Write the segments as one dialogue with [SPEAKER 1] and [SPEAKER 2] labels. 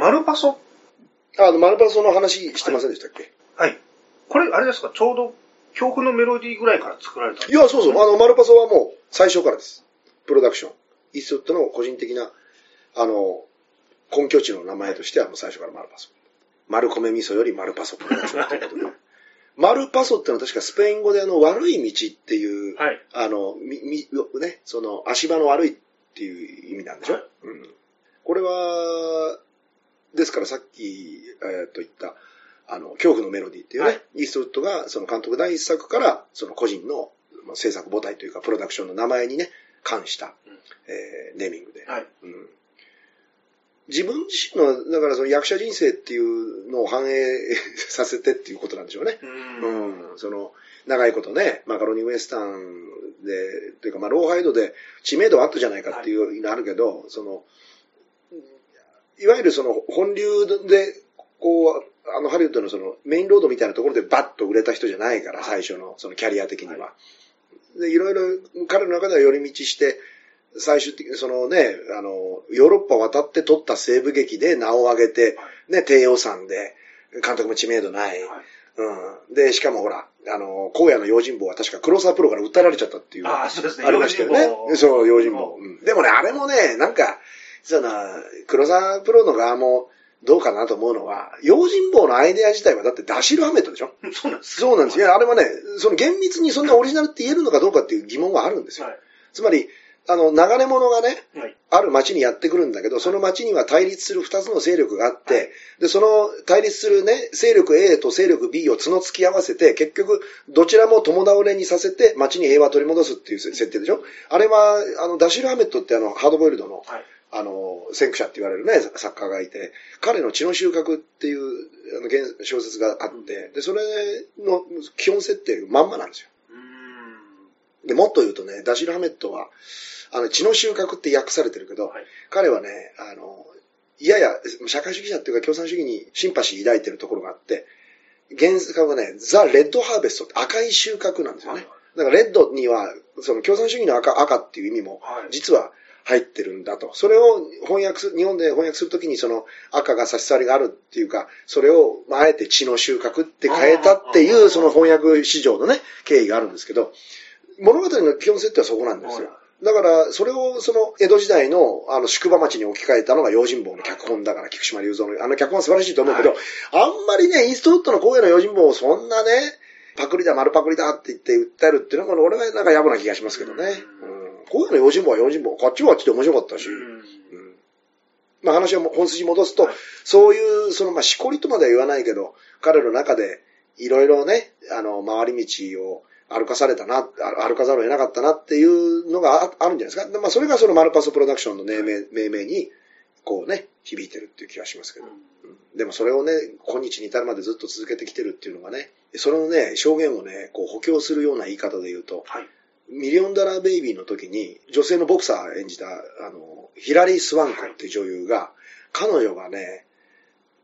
[SPEAKER 1] マルパソ？
[SPEAKER 2] あの、マルパソの話してませんでしたっけ、
[SPEAKER 1] はい。これ、あれですか、ちょうど、恐怖のメロディーぐらいから作られた
[SPEAKER 2] い、や、そうそう。あの、マルパソはもう最初からです。プロダクション。イーストウッドの個人的な、あの、根拠地の名前としてはもう最初からマルパソ。マルコメ味噌よりマルパソプロダクションということで。マルパソってのは確かスペイン語であの、悪い道っていう、
[SPEAKER 1] はい。
[SPEAKER 2] あの、み、み、ね、その、足場の悪いっていう意味なんでしょ、
[SPEAKER 1] はい
[SPEAKER 2] うん。これは、ですからさっき、えーっと言った、あの、恐怖のメロディーっていうね、
[SPEAKER 1] はい
[SPEAKER 2] イーストウッドがその監督第一作から、その個人のまあ制作母体というか、プロダクションの名前にね、関した、
[SPEAKER 1] うん
[SPEAKER 2] えーネーミングで。
[SPEAKER 1] はい。
[SPEAKER 2] うん自分自身の、だからその役者人生っていうのを反映させてっていうことなんでしょうね。
[SPEAKER 1] う。
[SPEAKER 2] うんん、その、長いことね、マカロニウエスタンで、というか、まあ、ローハイドで知名度はあったじゃないかっていうのあるけど、その、いわゆるその本流で、こう、あのハリウッドのそのメインロードみたいなところでバッと売れた人じゃないから、最初のそのキャリア的には。で、いろいろ彼の中では寄り道して、最終的にそのね、あの、ヨーロッパ渡って撮った西部劇で名を上げて、ね、低予算で、監督も知名度ない。
[SPEAKER 1] はい
[SPEAKER 2] うん。で、しかもほら、あの、荒野の用心棒は確か黒沢プロから訴えられちゃったっていう。
[SPEAKER 1] ああ、そうですね。
[SPEAKER 2] ありましたよねそう、用心棒。うんでもね、あれもね、なんか、その、黒沢プロの側もどうかなと思うのは、用心棒のアイデア自体はだってダシルハメットでしょ？
[SPEAKER 1] そうなんです
[SPEAKER 2] そうなんですよ。いやあれはね、その厳密にそんなオリジナルって言えるのかどうかっていう疑問があるんですよ。
[SPEAKER 1] はい。
[SPEAKER 2] つまり、あの、流れ物がね、
[SPEAKER 1] はい。
[SPEAKER 2] ある町にやってくるんだけど、その町には対立する二つの勢力があって、で、その対立するね、勢力 A と勢力 B を角突き合わせて、結局、どちらも共倒れにさせて、町に平和を取り戻すっていう設定でしょ？あれは、あの、ダシル・ハメットってあの、ハードボイルドの、
[SPEAKER 1] はい。
[SPEAKER 2] あの、先駆者って言われるね、作家がいて、彼の血の収穫っていうあの原小説があって、で、それの基本設定まんまなんですよ。で、もっと言うとね、ダシル・ハメットは、あの、血の収穫って訳されてるけど、
[SPEAKER 1] はい
[SPEAKER 2] 彼はね、あの、いやや、社会主義者っていうか共産主義にシンパシー抱いてるところがあって、原作はね、ザ・レッド・ハーベストって赤い収穫なんですよね。だからレッドには、その共産主義の赤、赤っていう意味も、
[SPEAKER 1] はい。
[SPEAKER 2] 実は入ってるんだと。それを翻訳する、日本で翻訳するときにその赤が差し障りがあるっていうか、それを、まあ、あえて血の収穫って変えたっていう、その翻訳史上のね、経緯があるんですけど、物語の基本設定はそこなんですよ。だから、それをその江戸時代のあの宿場町に置き換えたのが用心棒の脚本だから、菊島隆三の。あの脚本は素晴らしいと思うけど、
[SPEAKER 1] は
[SPEAKER 2] あんまりね、イーストウッドの荒野の用心棒をそんなね、パクリだ、丸パクリだって言って訴えるっていうのは、俺はなんか野暮な気がしますけどね。うん。荒野の用心棒は用心棒。こっちはあっちで面白かったし。
[SPEAKER 1] うん。
[SPEAKER 2] うんまあ話は本筋戻すと、
[SPEAKER 1] はい
[SPEAKER 2] そういう、その、まあ、しこりとまでは言わないけど、彼の中で、いろいろね、あの、回り道を歩かされたな、あ歩かざるを得なかったなっていうのがああるんじゃないですか。でまあ、それがそのマルパソプロダクションの命名、命名に、こうね、響いてるっていう気がしますけど。うんでもそれをね、今日に至るまでずっと続けてきてるっていうのがね、そのね、証言をね、こう補強するような言い方で言うと、
[SPEAKER 1] はい。
[SPEAKER 2] ミリオンダラーベイビーの時に、女性のボクサー演じた、あの、ヒラリー・スワンクっていう女優が、彼女がね、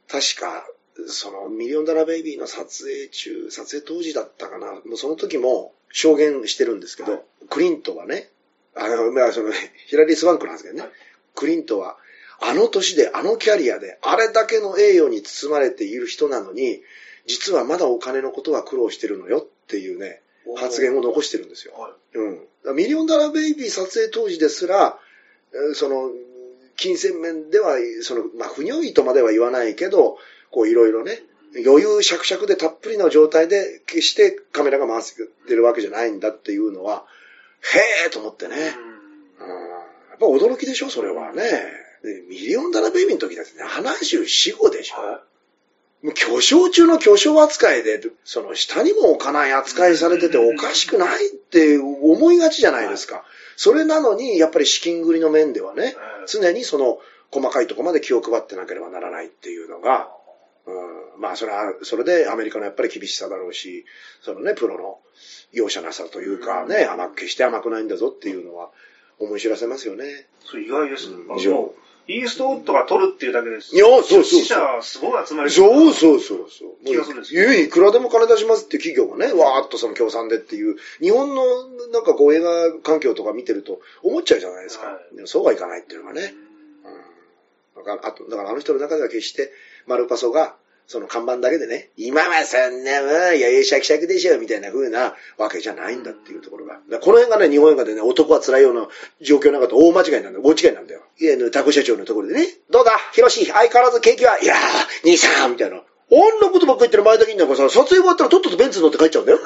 [SPEAKER 2] 確か、その、ミリオンダラーベイビーの撮影中、撮影当時だったかな、もうその時も証言してるんですけど、
[SPEAKER 1] はい。
[SPEAKER 2] クリントはね、あの、まあ、その、ヒラリー・スワンクなんですけどね、
[SPEAKER 1] はい。
[SPEAKER 2] クリントは、あの年で、あのキャリアで、あれだけの栄誉に包まれている人なのに、実はまだお金のことは苦労してるのよっていうね、発言を残してるんですよ。
[SPEAKER 1] はい。
[SPEAKER 2] うん。ミリオンダラーベイビー撮影当時ですら、えーその、金銭面では、その、まあ、不如意とまでは言わないけど、こういろいろね、余裕しゃくしゃくでたっぷりの状態で、決してカメラが回ってるわけじゃないんだっていうのは、へえと思ってね。うん。やっぱ驚きでしょ、それはね。でミリオンダラーベイビーの時だってね、74、5でしょ。
[SPEAKER 1] は
[SPEAKER 2] もう巨匠中の巨匠扱いで、その下にも置かない扱いされてておかしくないって思いがちじゃないですか。それなのに、やっぱり資金繰りの面ではね、常にその細かいところまで気を配ってなければならないっていうのが、うん、まあそれは、それでアメリカのやっぱり厳しさだろうし、そのね、プロの容赦なさというかね、甘く、決して甘くないんだぞっていうのは思い知らせますよね。
[SPEAKER 1] そう意外です。
[SPEAKER 2] うん。
[SPEAKER 1] あのイーストウッドが取るっていうだけです。
[SPEAKER 2] いやそうそうそう
[SPEAKER 1] 死者すごい集まり
[SPEAKER 2] そうそうそうそう。
[SPEAKER 1] 気がするんです
[SPEAKER 2] いいくらでも金出しますって企業がね、わーっとその協賛でっていう、日本のなんかこう映画環境とか見てると思っちゃうじゃないですか。
[SPEAKER 1] はい
[SPEAKER 2] でもそうはいかないっていうのがね。うん、かあと、だからあの人の中では決して、マルパソが、その看板だけでね、今はそんなもん、いやいや、シャキシャキでしょ、みたいな風なわけじゃないんだっていうところが。この辺がね、日本映画でね、男は辛いような状況なかった大間違いなんだよ。大違いなんだよ。いや、タコ社長のところでね、どうだ、ヒロシ、相変わらずケーキは、いやー、兄さん、みたいな。あんなことばっか言ってる前だけになんかさ、撮影終わったらとっととベンツ乗って帰っちゃうんだよ。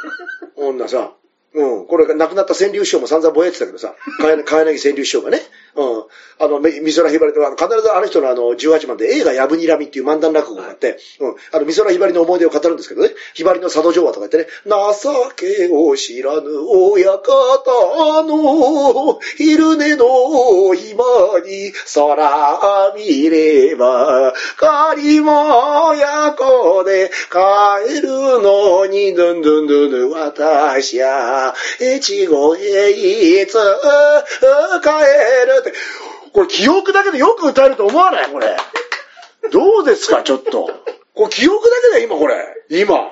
[SPEAKER 2] 女さ。うん。これ亡くなった川柳師匠も散々ぼやってたけどさ、かやかやなぎ川柳師匠がね、うん。あの、め美空ひばりとは、必ずあの人のあの、18番で映画やぶにらみっていう漫談落語があって、うん。あの、美空ひばりの思い出を語るんですけどね、ひばりの佐渡城話とか言ってね、情けを知らぬ親方の、昼寝の暇に空見れば、仮もやこで帰るのに、ドゥンドゥンドゥンドゥン、私や、越後へいつ帰るって。これ記憶だけでよく歌えると思わない？これ。どうですか、ちょっと。これ記憶だけだよ、今これ。今。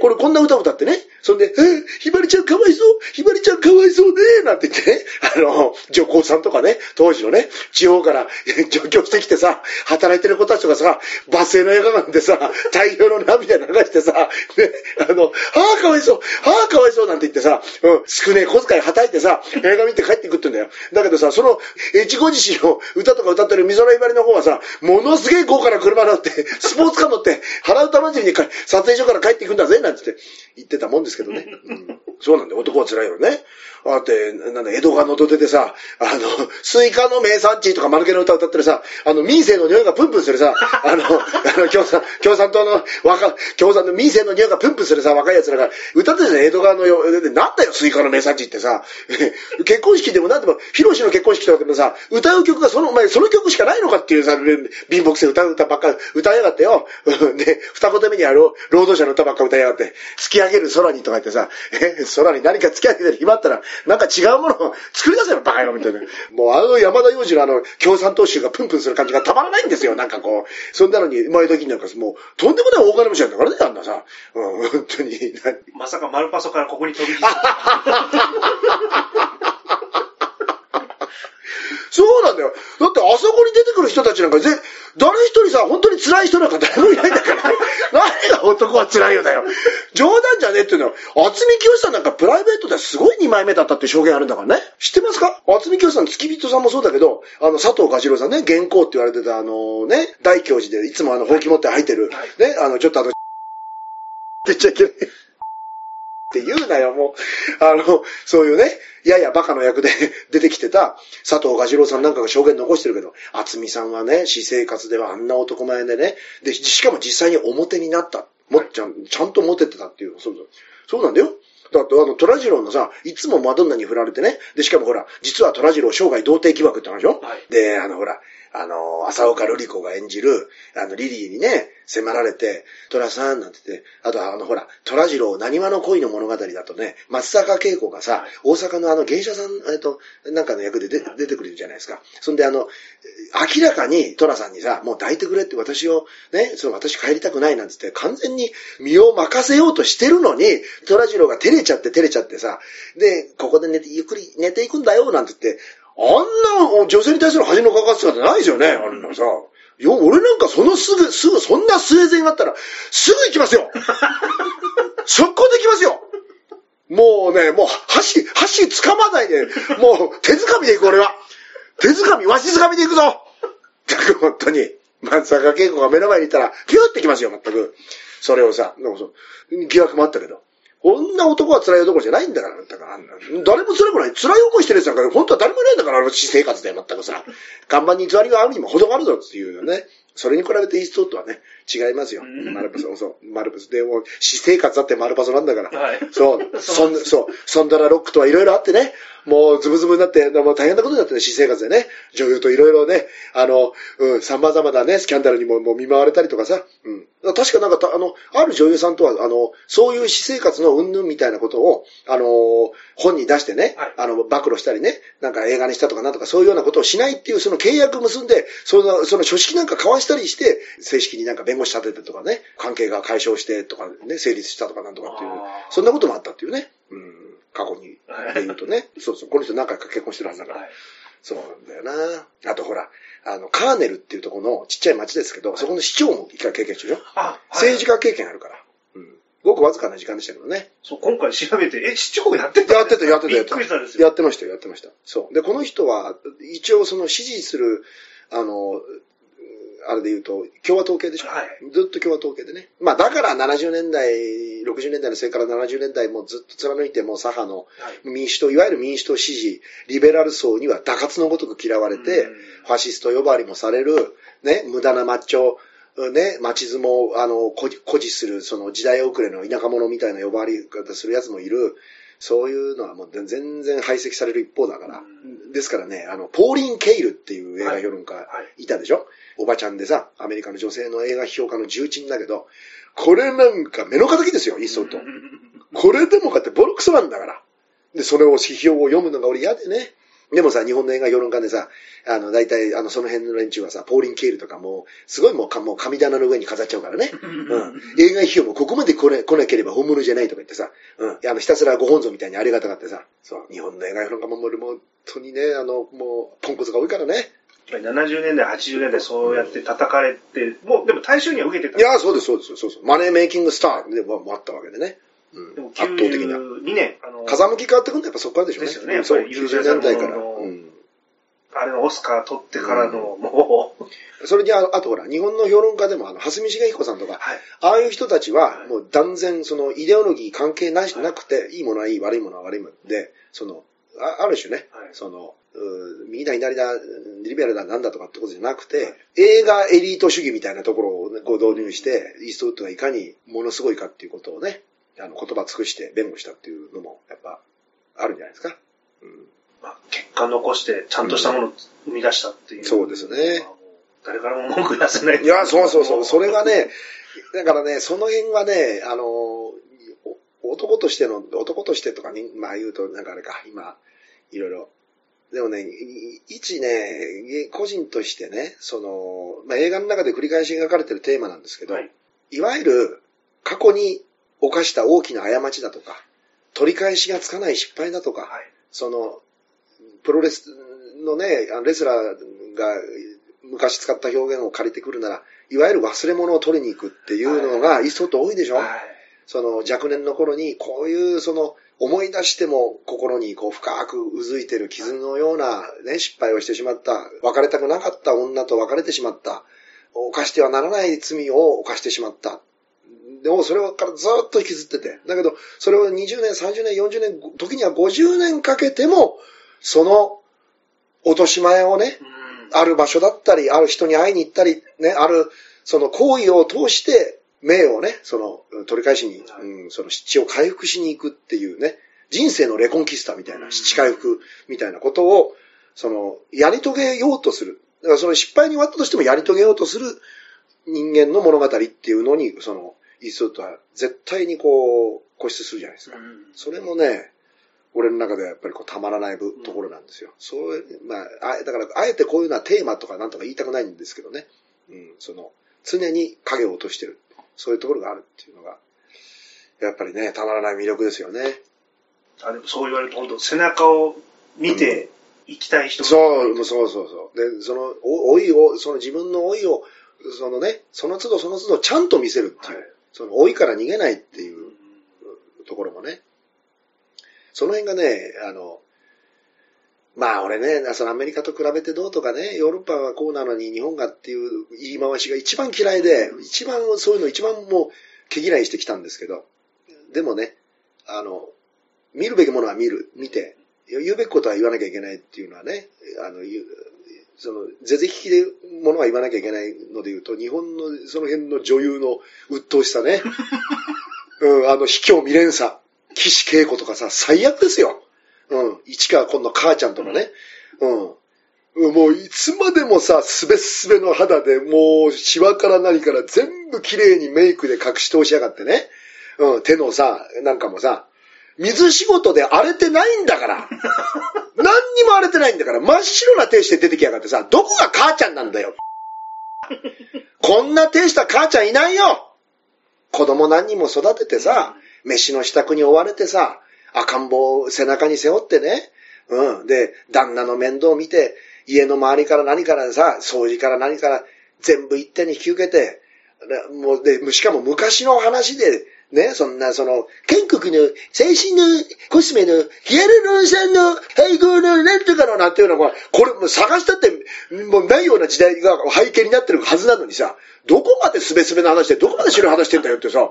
[SPEAKER 2] これこんな歌歌ってね。そんで、えー、ひばりちゃんかわいそうひばりちゃんかわいそうねなんて言ってね。あの、女工さんとかね、当時のね、地方から 上京してきてさ、働いてる子たちとかさ、バス停の映画館でさ、大量の涙流してさ、ね、あの、ああ、かわいそうああ、かわいそうなんて言ってさ、うん、少ねえ小遣いはたいてさ、映画見て帰ってくってんだよ。だけどさ、その、越後獅子の歌とか歌ってる美空ひばりの方はさ、ものすげえ豪華な車乗って、スポーツカー乗って、原歌祭りに撮影所から帰ってくんだぜ、なんつって言ってたもんですけどね。うん、そうなんだよ、男は辛いよね。だって、なんだ、江戸川の土手でさ、あの、スイカの名産地とか丸けの歌歌ってるさ、あの、民青の匂いがプンプンするさ、あの、あの、共産、共産党の若、共産の民青の匂いがプンプンするさ、若い奴らが歌ってるじゃん、江戸川のよ、でなんだよ、スイカの名産地ってさ、結婚式でもなんでも、ヒロシの結婚式とかでもさ、歌う曲がその、お前その曲しかないのかっていうさ、貧乏くせ歌う歌ばっか歌いやがってよ。で、二言目にある労働者の歌ばっか歌いやがって、突き上げる空にとか言ってさ、え、空に何か突き上げてる暇あったら、なんか違うものを作り出せよ、バカ野郎みたいな。もうあの山田洋次のあの、共産党集がプンプンする感じがたまらないんですよ、なんかこう。そんなのに、前時になんかもう、とんでもない大金持ちなんだからね、あんなさ。うん、本当に。
[SPEAKER 1] まさかマルパソからここに飛び火
[SPEAKER 2] そうなんだよ。だってあそこに出てくる人たちなんかぜ、誰一人さ、本当に辛い人なんか誰もいないんだから。何が男は辛いよだよ。冗談じゃねえっていうのは、渥美清さんなんかプライベートですごい二枚目だったって証言あるんだからね。知ってますか？渥美清さん、付き人さんもそうだけど、あの、佐藤蛾次郎さんね、原稿って言われてたあのね、大教寺でいつもあの、ほうき持って入ってる、ね、あの、ちょっとあの、って言っちゃいけない。って言うなよ、もう。あの、そういうね、ややバカの役で 出てきてた佐藤蛾次郎さんなんかが証言残してるけど、厚美さんはね、私生活ではあんな男前でね、で、しかも実際に表になった。もっちゃん、ちゃんとモテてたっていう。そうそう。そうなんだよ。だってあの、虎次郎のさ、いつもマドンナに振られてね。で、しかもほら、実は虎次郎生涯童貞疑惑って話でしょ、
[SPEAKER 1] はい
[SPEAKER 2] で、あのほら、あの、浅岡瑠璃子が演じる、あの、リリーにね、迫られて、虎さんなんて言って、あとあのほら、虎次郎、何話の恋の物語だとね、松坂慶子がさ、大阪のあの芸者さん、えっと、なんかの役で出出てくるじゃないですか。そんであの、明らかに虎さんにさ、もう抱いてくれって私を、ね、その私帰りたくないなんつって完全に身を任せようとしてるのに、虎次郎が照れちゃって照れちゃってさ、で、ここで寝て、ゆっくり寝ていくんだよ、なんて言って、あんな女性に対する恥のかかす姿ないですよね、あんなさ。よ、俺なんかそのすぐ、すぐ、そんなスウェーデンがあったら、すぐ行きますよ 速攻で行きますよもうね、もう箸、箸掴まないで、もう手掴みで行く俺は。手掴み、わし掴みで行くぞ本当に。松坂慶子が目の前にいたら、ピューってきますよ、全く。それをさ、なんかそう疑惑もあったけど。こんな男は辛い男じゃないんだから、だから誰も辛くない。辛い思いしてるやつなんか、本当は誰もいないんだから、あの私生活で全くさ。看板に偽りがあるにも程があるぞっていうね。それに比べてイーストウッドはね、違いますよ。
[SPEAKER 1] うん
[SPEAKER 2] マルパソ、そう、マルパソ。でも、私生活だってマルパソなんだから。
[SPEAKER 1] はい
[SPEAKER 2] そう、
[SPEAKER 1] そ
[SPEAKER 2] そん、そう、ソンダラロックとかいろいろあってね、もうズブズブになって、もう大変なことになってね、私生活でね、女優といろいろね、あの、うん、様々なね、スキャンダルにももう見舞われたりとかさ、うん。確かなんかた、あの、ある女優さんとは、あの、そういう私生活の云々みたいなことを、あの、本に出してね、
[SPEAKER 1] はい
[SPEAKER 2] あの、暴露したりね、なんか映画にしたとかなんとかそういうようなことをしないっていう、その契約結んで、その、その書式なんか交わしたりして、正式になんか弁護士立ててとかね、関係が解消してとかね、成立したとかなんとかっていうそんなこともあったっていうね。うん。過去に。言うとね。そうそう。この人何回か結婚してるはずだから。
[SPEAKER 1] はい
[SPEAKER 2] そうなんだよな。あとほら、あの、カーネルっていうところのちっちゃい町ですけど、そこの市長も一回経験してるでしょ
[SPEAKER 1] あ、
[SPEAKER 2] 政治家経験あるから。うん。ごくわずかな時間でしたけどね。
[SPEAKER 1] そう、今回調べて、え、市長やってた
[SPEAKER 2] やってた、やってた、
[SPEAKER 1] びっ
[SPEAKER 2] やってた。
[SPEAKER 1] くりしたんですよ。
[SPEAKER 2] やってましたよ、やってました。そう。で、この人は、一応その支持する、あの、あれで言うと、共和党系でしょ？
[SPEAKER 1] はい。
[SPEAKER 2] ずっと共和党系でね。まあだから70年代、60年代の末から70年代もずっと貫いても左派の
[SPEAKER 1] はい
[SPEAKER 2] 民主党、いわゆる民主党支持、リベラル層には打滑のごとく嫌われて、
[SPEAKER 1] うん
[SPEAKER 2] ファシスト呼ばわりもされる、ね、無駄なマッチョ、ね、町相撲を、あの、誇示する、その時代遅れの田舎者みたいな呼ばわり方するやつもいる。そういうのはもう全然排斥される一方だから。
[SPEAKER 1] う
[SPEAKER 2] ですからね、あの、ポーリン・ケイルっていう映画評論家
[SPEAKER 1] はい
[SPEAKER 2] いたでしょ、おばちゃんでさ、アメリカの女性の映画批評家の重鎮だけど、これなんか目の敵ですよ、イーストウッド。これでもかってボロクソなんだから。で、それを批評を読むのが俺嫌でね。でもさ、日本の映画評論家でさ、あの、大体、あの、その辺の連中はさ、ポーリン・ケイルとかもう、すごいもうか、もう神棚の上に飾っちゃうからね。うん。映画批評もここまで来な来なければ本物じゃないとか言ってさ、うん。あの、ひたすらご本尊みたいにありがたがってさ、そう、日本の映画評論家ももう、本当にね、あの、もう、ポンコツが多いからね。
[SPEAKER 1] やっぱり70年代、80年代そうやって叩かれて、もう、でも大衆には受けてた。
[SPEAKER 2] いや、そうです、そうです、そうそう。マネーメイキングスターでもあったわけでね。うん。
[SPEAKER 1] でも
[SPEAKER 2] 圧倒的な。
[SPEAKER 1] 92年、あの、
[SPEAKER 2] 風向き変わってくるのはやっぱそこからでしょうね。
[SPEAKER 1] ですよね
[SPEAKER 2] そう、
[SPEAKER 1] やっぱり
[SPEAKER 2] 90年代から。うん。
[SPEAKER 1] あれのオスカー取ってからの、もう、
[SPEAKER 2] それにああとほら、日本の評論家でも、あの、蓮見茂彦さんとか、
[SPEAKER 1] はい。
[SPEAKER 2] ああいう人たちは、もう断然、その、イデオロギー関係なし、なくて、いいものはいい、悪いものは悪いもので、その、あある種ね、
[SPEAKER 1] はい
[SPEAKER 2] その、う右だ左だ、リベラルだなんだとかってことじゃなくて、映画エリート主義みたいなところを、ね、こう導入して、イーストウッドがいかにものすごいかっていうことをね、あの、言葉尽くして弁護したっていうのも、やっぱ、あるんじゃないですか。うん。
[SPEAKER 1] まあ、結果残して、ちゃんとしたものを生み出したっていう。
[SPEAKER 2] そうですね
[SPEAKER 1] 誰からも文句言わせない。
[SPEAKER 2] いや、そうそうそう。それがね、だからね、その辺はね、あの、お男としての、男としてとかに、まあ言うと、なんかあれか、今、いろいろ。でもね、い一ね、個人としてね、その、まあ映画の中で繰り返し描かれてるテーマなんですけど、
[SPEAKER 1] はい
[SPEAKER 2] い、わゆる過去に犯した大きな過ちだとか、取り返しがつかない失敗だとか、
[SPEAKER 1] はい。
[SPEAKER 2] その、プロレスのね、レスラーが昔使った表現を借りてくるなら、いわゆる忘れ物を取りに行くっていうのが、いっそと多いでしょ、
[SPEAKER 1] はい。
[SPEAKER 2] その若年の頃に、こういうその、思い出しても心にこう深くうずいてる傷のようなね、失敗をしてしまった、別れたくなかった女と別れてしまった、犯してはならない罪を犯してしまった。でもそれからずっと引きずってて。だけど、それを20年、30年、40年、時には50年かけても、その落とし前をね、
[SPEAKER 1] うん
[SPEAKER 2] ある場所だったり、ある人に会いに行ったり、ね、ある、その行為を通して、名をね、その、取り返しに、
[SPEAKER 1] はい
[SPEAKER 2] うん、その失地を回復しに行くっていうね、人生のレコンキスタみたいな、
[SPEAKER 1] うん
[SPEAKER 2] 失地回復みたいなことを、その、やり遂げようとする。だからその失敗に終わったとしてもやり遂げようとする人間の物語っていうのに、その、イーストウッドは絶対にこう、固執するじゃないですか。
[SPEAKER 1] うん
[SPEAKER 2] それもね、俺の中ではやっぱりこうたまらない部ところなんですよ。そう、まあ、あだから、あえてこういうのはテーマとかなんとか言いたくないんですけどね。うん、その、常に影を落としてる。そういうところがあるっていうのが、やっぱりね、たまらない魅力ですよね。
[SPEAKER 1] あでもそう言われると本当背中を見て生きたい人
[SPEAKER 2] そう、もうそうそうそう。で、その、お老いを、その自分の老いを、そのね、その都度その都度ちゃんと見せるっていう、
[SPEAKER 1] はい
[SPEAKER 2] その老いから逃げないっていうところもね、その辺がね、あの、まあ俺ね、そのアメリカと比べてどうとかね、ヨーロッパはこうなのに日本がっていう言い回しが一番嫌いで、一番そういうの一番もう毛嫌いしてきたんですけど、でもね、あの、見るべきものは見る、見て、言うべきことは言わなきゃいけないっていうのはね、あの、その、ぜぜひきでものは言わなきゃいけないので言うと、日本のその辺の女優の鬱陶しさね。うん、あの、卑怯未練さ。岸恵子とかさ、最悪ですよ。うん。市川今度母ちゃんとかね。うん。うんもういつまでもさ、すべすべの肌で、もう、シワから何から全部綺麗にメイクで隠し通しやがってね。うん、手のさ、なんかもさ、水仕事で荒れてないんだから。何にも荒れてないんだから、真っ白な手して出てきやがってさ、どこが母ちゃんなんだよ。こんな手した母ちゃんいないよ。子供何人も育ててさ、飯の支度に追われてさ、赤ん坊を背中に背負ってね、うん。で、旦那の面倒を見て、家の周りから何からさ、掃除から何から全部一手に引き受けて、でもう、で、しかも昔の話で、ね、そんな、その、建国の最新のコスメのヒアルロン酸の配合のなんとかのなんていうのは、これもう探したって、もうないような時代が背景になってるはずなのにさ、どこまでスベスベな話で、どこまで白い話してんだよってさ、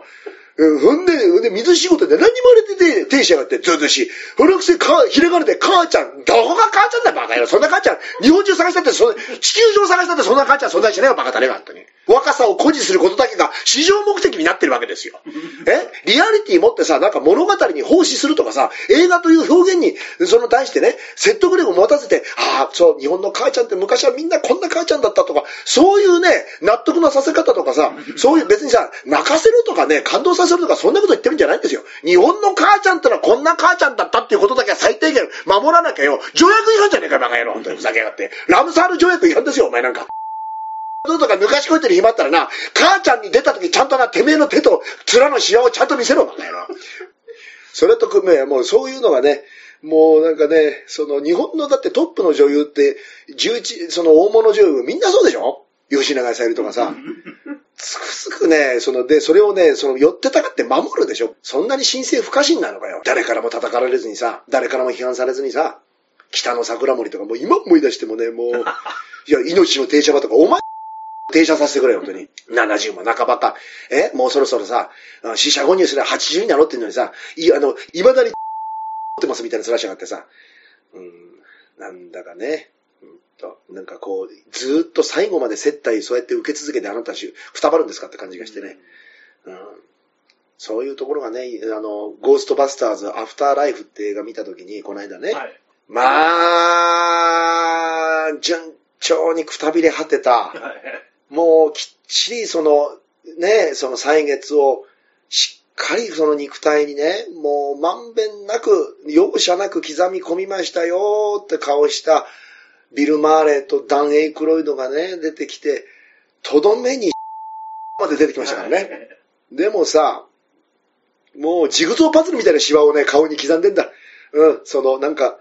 [SPEAKER 2] うんほんで、ほんで、水仕事で何も入れてて、停止やがって、ずっとし。ほらくせ、か、ひらがなで、母ちゃん、どこが母ちゃんだ、バカ野郎。そんな母ちゃん、日本中探したって、そん地球上探したって、そんな母ちゃん存在しないよ、バカだね、本当に。若さを誇示することだけが、市場目的になってるわけですよ。え？リアリティ持ってさ、なんか物語に奉仕するとかさ、映画という表現に、その対してね、説得力を持たせて、ああ、そう、日本の母ちゃんって昔はみんなこんな母ちゃんだったとか、そういうね、納得のさせ方とかさ、そういう別にさ、泣かせるとかね、感動させるとか、そんなこと言ってるんじゃないんですよ。日本の母ちゃんってのはこんな母ちゃんだったっていうことだけは最低限守らなきゃよ。条約違反じゃねえか、バカ野郎。本当にふざけやがって。ラムサール条約違反ですよ、お前なんか。どうとか抜かしこいてる暇あったらな、母ちゃんに出た時ちゃんとな、てめえの手と面のシワをちゃんと見せろ、バカ野郎。それと組めえ、もうそういうのがね、もうなんかね、その日本のだってトップの女優って、11、その大物女優みんなそうでしょ？吉永小百合とかさ。つくづくね、その、で、それをね、その、寄ってたかって守るでしょ？そんなに神聖不可侵なのかよ。誰からも叩かれずにさ、誰からも批判されずにさ、北の桜森とかもう今思い出してもね、もう、いや、命の停車場とか、お前、停車させてくれよ、本当に。70も半ばか。え？もうそろそろさ、あ死者誤入すれば80になろうってんのにさ、い、あの、未だに、ってますみたいな面しやがってさ、うん、なんだかね、うんと、なんかこう、ずーっと最後まで接待そうやって受け続けてあなたたち、くたばるんですかって感じがしてね。うん。そういうところがね、あの、ゴーストバスターズ、アフターライフって映画見たときに、この間ね、
[SPEAKER 1] はい。
[SPEAKER 2] まあ、順調にくたびれ果てた、もうきっちりその、ね、その歳月をしっかりその肉体にね、もうまんべんなく、容赦なく刻み込みましたよって顔したビル・マーレーとダン・エイクロイドがね、出てきて、とどめにまで出てきましたからね。でもさ、もうジグゾーパズルみたいなシワをね、顔に刻んでんだ。うん、その、なんか、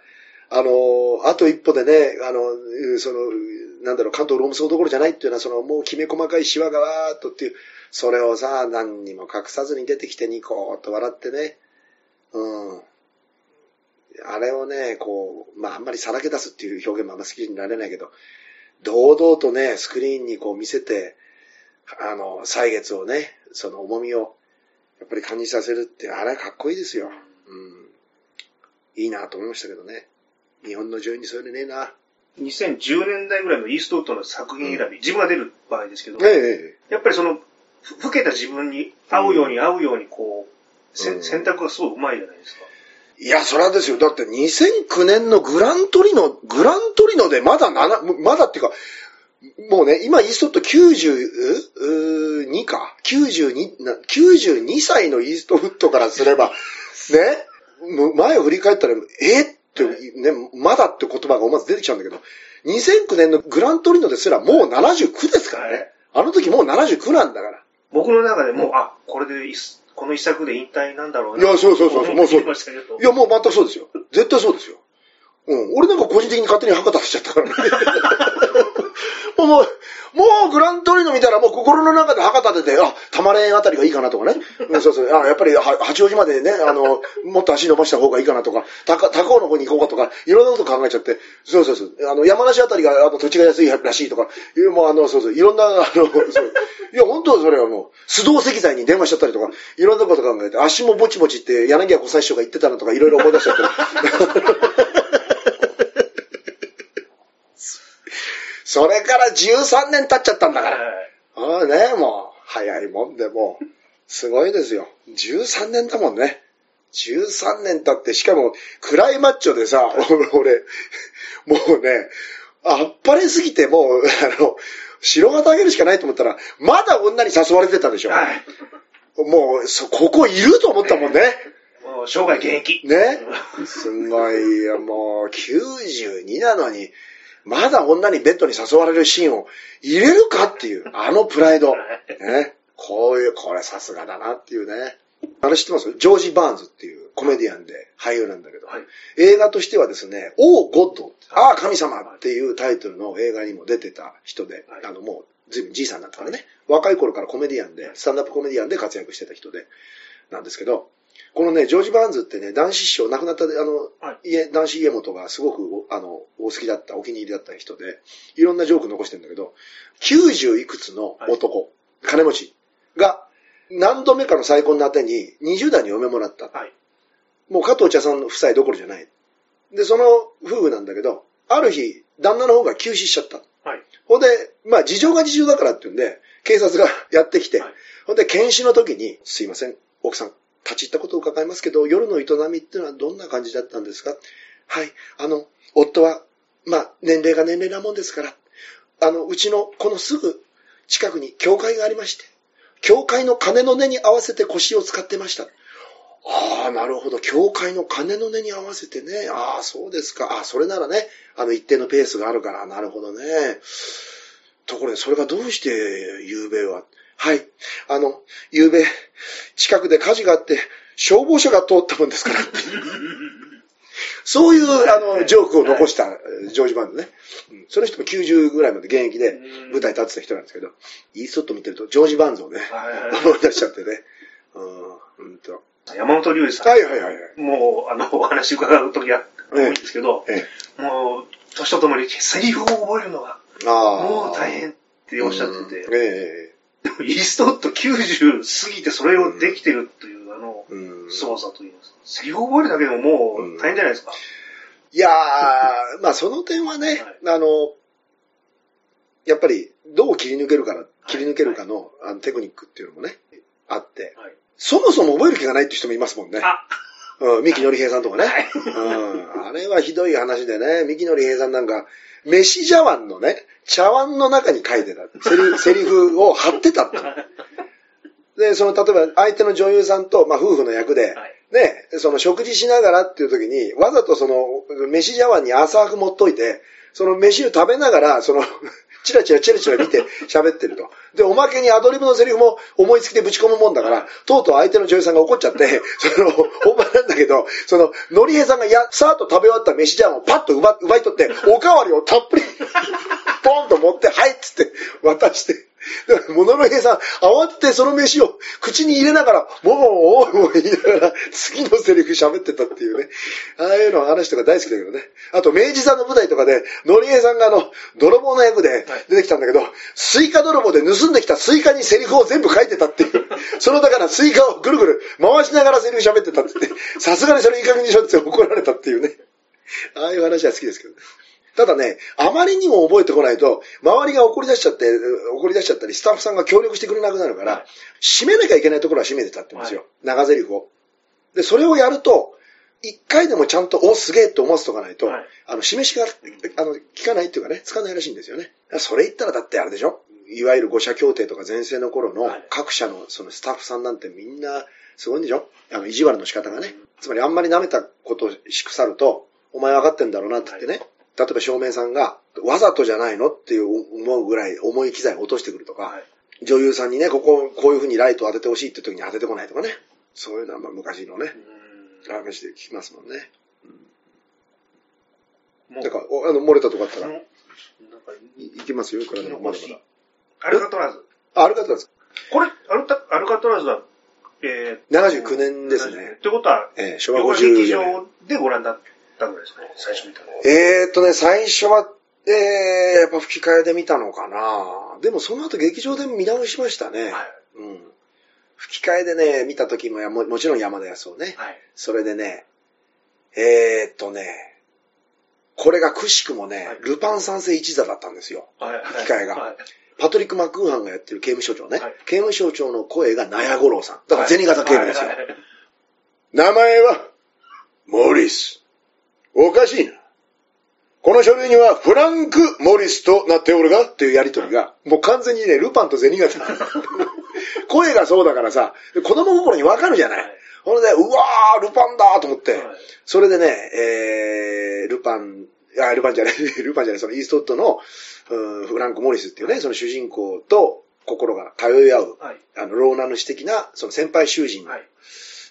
[SPEAKER 2] あのあと一歩でね、あの、その、なんだろう、関東ローム層どころじゃないっていうのは、その、もうきめ細かいシワがわーっとっていう、それをさ、何にも隠さずに出てきてニコーっと笑ってね、うん。あれをね、こう、まあ、あんまりさらけ出すっていう表現もあんま好きになれないけど、堂々とね、スクリーンにこう見せて、あの、歳月をね、その重みを、やっぱり感じさせるって、あれはかっこいいですよ。うん。いいなと思いましたけどね。日本の女優にそういうのねえな。
[SPEAKER 1] 2010年代ぐらいのイーストウッドの作品選び、自分が出る場合ですけど、
[SPEAKER 2] ええ
[SPEAKER 1] やっぱりその、ふ老けた自分に合うように合うようにこう、せ
[SPEAKER 2] うん
[SPEAKER 1] 選択がすごいうまいじゃないですか。
[SPEAKER 2] いや、それはですよ。だって2009年のグラントリノ、グラントリノでまだ7、まだっていうか、もうね、今イーストウッド92か ?92、な92歳のイーストウッドからすれば、ね、む前を振り返ったら、えって、ね、まだって言葉が思わず出てきちゃうんだけど、2009年のグラントリノですらもう79ですからね。あの時もう79なんだから。
[SPEAKER 1] 僕の中でもう、あ、これでこの一作で引退なんだろうな。
[SPEAKER 2] いやそうそうそうそうもうそういや、もう全くそうですよ。絶対そうですよ。うん。俺なんか個人的に勝手に博多しちゃったからね。もう、もう、グラントリノ見たらもう心の中で博多でて、あ、たまれんあたりがいいかなとかね。うん、そうそう。あ、やっぱりは八王子までね、あの、もっと足伸ばした方がいいかなとか、高高尾の方に行こうかとか、いろんなこと考えちゃって、そうそうそう。あの、山梨あたりが、あの、土地が安いらしいとか、もうあの、そうそう、いろんな、あの、そういや、本当それはもう、須藤石材に電話しちゃったりとか、いろんなこと考えて、足もぼちぼちって柳家小西師匠が言ってたのとか、いろいろ思い出しちゃって。それから13年経っちゃったんだから。ああね、もう、早いもんで、もう、すごいですよ。13年だもんね。13年経って、しかも、クライマッチョでさ、俺、もうね、あっぱれすぎて、もう、あの、白旗あげるしかないと思ったら、まだ女に誘われてたでしょ。
[SPEAKER 1] はい。
[SPEAKER 2] もう、そ、ここいると思ったもんね。
[SPEAKER 1] もう生涯現役。
[SPEAKER 2] ね。すごいよ、もう、92なのに、まだ女にベッドに誘われるシーンを入れるかっていう、あのプライド。ね。こういう、これさすがだなっていうね。あれ知ってます？ジョージ・バーンズっていうコメディアンで俳優なんだけど、
[SPEAKER 1] はい。
[SPEAKER 2] 映画としてはですね、オー・ゴッド、ああ、神様っていうタイトルの映画にも出てた人で、
[SPEAKER 1] はい
[SPEAKER 2] あの、もう、ずいぶんじいさんだったからね、若い頃からコメディアンで、スタンダップコメディアンで活躍してた人で、なんですけど、このね、ジョージ・バーンズってね、男子師匠、亡くなった、あの、
[SPEAKER 1] は
[SPEAKER 2] 家、男子家元がすごく、おあの、お好きだった、お気に入りだった人で、いろんなジョーク残してるんだけど、90いくつの男、金持ちが、何度目かの再婚のあてに、20代に嫁もらった。
[SPEAKER 1] はい。
[SPEAKER 2] もう加藤茶さんの夫妻どころじゃない。で、その夫婦なんだけど、ある日、旦那の方が急死しちゃった。
[SPEAKER 1] はい。
[SPEAKER 2] ほんで、まあ事情が事情だからっていうんで、警察がやってきて、
[SPEAKER 1] はい
[SPEAKER 2] ほんで、検視の時に、すいません、奥さん、立ち入ったことを伺いますけど、夜の営みっていうのはどんな感じだったんですか？はい、あの、夫は、まあ、年齢が年齢なもんですから、あの、うちのこのすぐ近くに教会がありまして、教会の鐘の音に合わせて腰を使ってました。ああ、なるほど。教会の鐘の音に合わせてね。ああ、そうですか。ああ、それならね、あの一定のペースがあるから、なるほどね。ところで、それがどうして、夕べは？はい。あの、夕べ、近くで火事があって、消防車が通ったもんですから。そういう、あの、ジョークを残した、ジョージバンドね。うんその人も90ぐらいまで現役で
[SPEAKER 1] うん
[SPEAKER 2] 舞台立ってた人なんですけど、イーストット見てると、ジョージ・バンズをね、
[SPEAKER 1] はい
[SPEAKER 2] 思い出しちゃってね。うん、ほんと。
[SPEAKER 1] 山本龍二さん。
[SPEAKER 2] はいはいはいはい。
[SPEAKER 1] もう、あの、お話伺うときは多いんですけど、
[SPEAKER 2] ええ。
[SPEAKER 1] もう、年とともにセリフを覚えるのが。もう大変っておっしゃってて、
[SPEAKER 2] うんえ
[SPEAKER 1] でもイーストウッド90過ぎてそれをできてるという、あの。凄さといいますか。セリフを覚えるだけでももう大変じゃないですか。
[SPEAKER 2] いやー、まあその点はね、あの、やっぱりどう切り抜けるかな、切り抜けるかの,、あのテクニックっていうのもね、あって、
[SPEAKER 1] はい
[SPEAKER 2] そもそも覚える気がないっていう人もいますもんね。
[SPEAKER 1] あ、
[SPEAKER 2] うん、三木のり平さんとかね。
[SPEAKER 1] はい
[SPEAKER 2] うん、あれはひどい話でね、三木のり平さんなんか、飯茶碗のね、茶碗の中に書いてた。セリ セリフを貼ってたって。で、その、例えば相手の女優さんと、まあ夫婦の役で、
[SPEAKER 1] はい
[SPEAKER 2] ね、その食事しながらっていう時に、わざとその、飯茶碗に浅く持っといて、その飯を食べながら、その、チラチラチラチラ見て喋ってると。で、おまけにアドリブのセリフも思いつきでぶち込むもんだから、とうとう相手の女優さんが怒っちゃって、その、本番なんだけど、その、のりへさんがや、さーっと食べ終わった飯じゃんをパッと奪奪い取って、おかわりをたっぷり、ポンと持って、はいっつって渡して、だから、さん、慌ててその飯を口に入れながら、もももも言いながら、次のセリフ喋ってたっていうね。ああいうの話とか大好きだけどね。あと、明治さんの舞台とかで、のりえさんがあの、泥棒の役で出てきたんだけど、スイカ泥棒で盗んできたスイカにセリフを全部書いてたっていう。そのだからスイカをぐるぐる回しながらセリフ喋ってたって言って、さすがにそれいい加減にしろって怒られたっていうね。ああいう話は好きですけどね。ただね、あまりにも覚えてこないと、周りが怒り出しちゃって、怒り出しちゃったり、スタッフさんが協力してくれなくなるから、締めなきゃいけないところは締めてたってんですよ。長台詞を。で、それをやると、一回でもちゃんと、お、すげえって思わせとかないと、
[SPEAKER 1] はい
[SPEAKER 2] あの、示しが、あの、効かないっていうかね、つかないらしいんですよね。それ言ったらだってあれでしょいわゆる五社協定とか前世の頃の
[SPEAKER 1] はい
[SPEAKER 2] 各社のそのスタッフさんなんてみんなすごいんでしょあの、意地悪の仕方がね。つまりあんまり舐めたことをしくさると、お前分かってんだろうなって言ってね。例えば照明さんが、わざとじゃないのっていう思うぐらい重い機材を落としてくるとか、
[SPEAKER 1] はい
[SPEAKER 2] 女優さんにね、ここ、こういう風にライトを当ててほしいって時に当ててこないとかね。そういうのはまあ昔のね、
[SPEAKER 1] うん
[SPEAKER 2] 話で聞きますもんね。
[SPEAKER 1] もう
[SPEAKER 2] だから、おあの、漏れたとこあったら、
[SPEAKER 1] もうなんか
[SPEAKER 2] いいきますよ、これまだまだ。
[SPEAKER 1] アルカトラズ。
[SPEAKER 2] あ、ある方です。
[SPEAKER 1] これ、アルタアルカトラズは、えー、
[SPEAKER 2] 79年ですね。
[SPEAKER 1] ってことは、
[SPEAKER 2] えー昭和
[SPEAKER 1] 横
[SPEAKER 2] 50
[SPEAKER 1] 劇
[SPEAKER 2] 年。
[SPEAKER 1] 場でご覧になったぐらいですかね、最初見たの。
[SPEAKER 2] えーっとね、最初は、えー、やっぱ吹き替えで見たのかなでもその後劇場で見直しましたね。
[SPEAKER 1] はい。
[SPEAKER 2] うん。吹き替えでね、見た時もやも、もちろん山田康夫ね。
[SPEAKER 1] はい。
[SPEAKER 2] それでね、えーっとね、これがくしくもね、
[SPEAKER 1] はい
[SPEAKER 2] ルパン三世一座だったんですよ。
[SPEAKER 1] はい。
[SPEAKER 2] 吹き替えが
[SPEAKER 1] はい。
[SPEAKER 2] パトリック・マックーハンがやってる刑務所長ね。
[SPEAKER 1] はい
[SPEAKER 2] 刑務所長の声が納屋五郎さん。だから銭形警部ですよ。
[SPEAKER 1] はいはいはい
[SPEAKER 2] 名前は、モリス。おかしいな。この書類にはフランク・モリスとなっておるがっていうやりとりが、もう完全にね、ルパンと銭形。声がそうだからさ、子供心にわかるじゃない。
[SPEAKER 1] はい
[SPEAKER 2] ほんで、うわー、ルパンだと思って、
[SPEAKER 1] はい
[SPEAKER 2] それでね、えー、ルパン、あ、ルパンじゃない、ルパンじゃない、そのイーストウッドの、うんフランク・モリスっていうね、その主人公と心が通い合う、
[SPEAKER 1] はい。
[SPEAKER 2] あの、牢名主的な、その先輩囚人、
[SPEAKER 1] はい。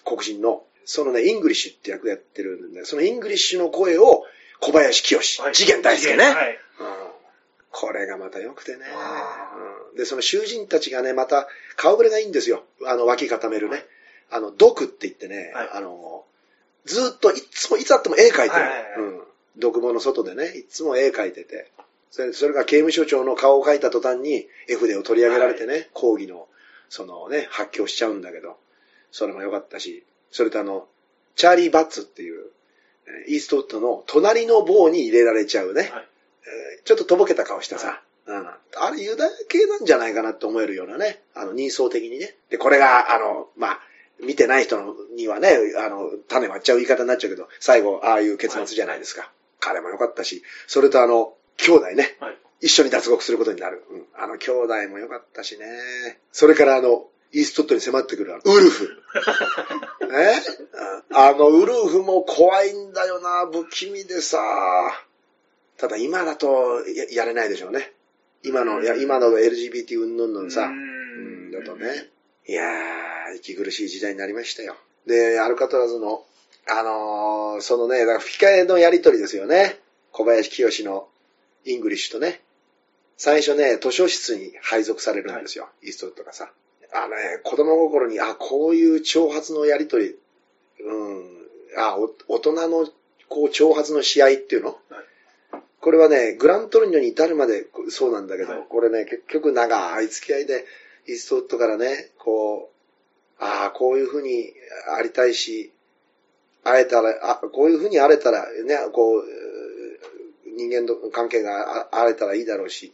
[SPEAKER 2] 黒人の、そのね、イングリッシュって役やってるんで、そのイングリッシュの声を小林清志、
[SPEAKER 1] はい
[SPEAKER 2] 次元大介ね。
[SPEAKER 1] はい。
[SPEAKER 2] うんこれがまた良くてね
[SPEAKER 1] あ。
[SPEAKER 2] うんで、その囚人たちがね、また顔ぶれがいいんですよ。あの、脇固めるね。あの、毒って言ってね、
[SPEAKER 1] はい
[SPEAKER 2] あの、ずっといつも、いつあっても絵描いてる。うん。独房の外でね、いつも絵描いてて。それそれが刑務所長の顔を描いた途端に絵筆を取り上げられてね、講義の、そのね、発狂しちゃうんだけど、それも良かったし、それとあの、チャーリー・バッツっていう、えーイーストウッドの隣の棒に入れられちゃうね、
[SPEAKER 1] はい
[SPEAKER 2] えーちょっととぼけた顔したさ、うん、あれユダヤ系なんじゃないかなって思えるようなね、あの人相的にね。で、これが、あの、まあ、見てない人にはね、あの、種割っちゃう言い方になっちゃうけど、最後、ああいう結末じゃないですか。彼も良かったし、それとあの、兄弟ね、
[SPEAKER 1] はい。
[SPEAKER 2] 一緒に脱獄することになる。うん、あの兄弟も良かったしね。それからあの、イーストウッドに迫ってくるウルフ。ねうんあのウルフも怖いんだよな、不気味でさ。ただ今だとややれないでしょうね。今の、いや今の LGBT 云々のさ、うん、だとね。いやー、息苦しい時代になりましたよ。で、アルカトラズの、あのーそのね、だから吹き替えのやりとりですよね。小林清志のイングリッシュとね。最初ね、図書室に配属されるんですよ。イーストウッドがさ。あのね、子供心に、あ、こういう挑発のやりとり、うん、あ、お大人の、こう、挑発のし合いっていうの、これはね、グラントリノに至るまでそうなんだけど、
[SPEAKER 1] はい。
[SPEAKER 2] これね、結局長い付き合いで、イーストウッドからね、こう、ああ、こういうふうにありたいし、会えたら、あこういうふうにあれたら、ね、こう、人間の関係がああれたらいいだろうし、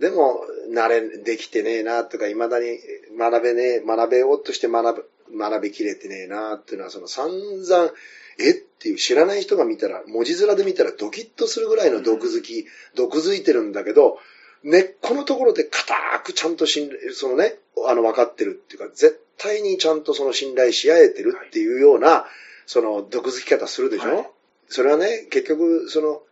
[SPEAKER 2] でも、慣れ、できてねえな、とか、未だに学べねえ、学べようとして学ぶ、学びきれてねえな、っていうのは、その散々、えっていう知らない人が見たら、文字面で見たらドキッとするぐらいの毒づき、毒づいてるんだけど、根っこのところで固くちゃんと信頼、そのね、あの分かってるっていうか、絶対にちゃんとその信頼し合えてるっていうような、その毒づき方するでしょ、
[SPEAKER 1] はい。
[SPEAKER 2] それはね、結局、その、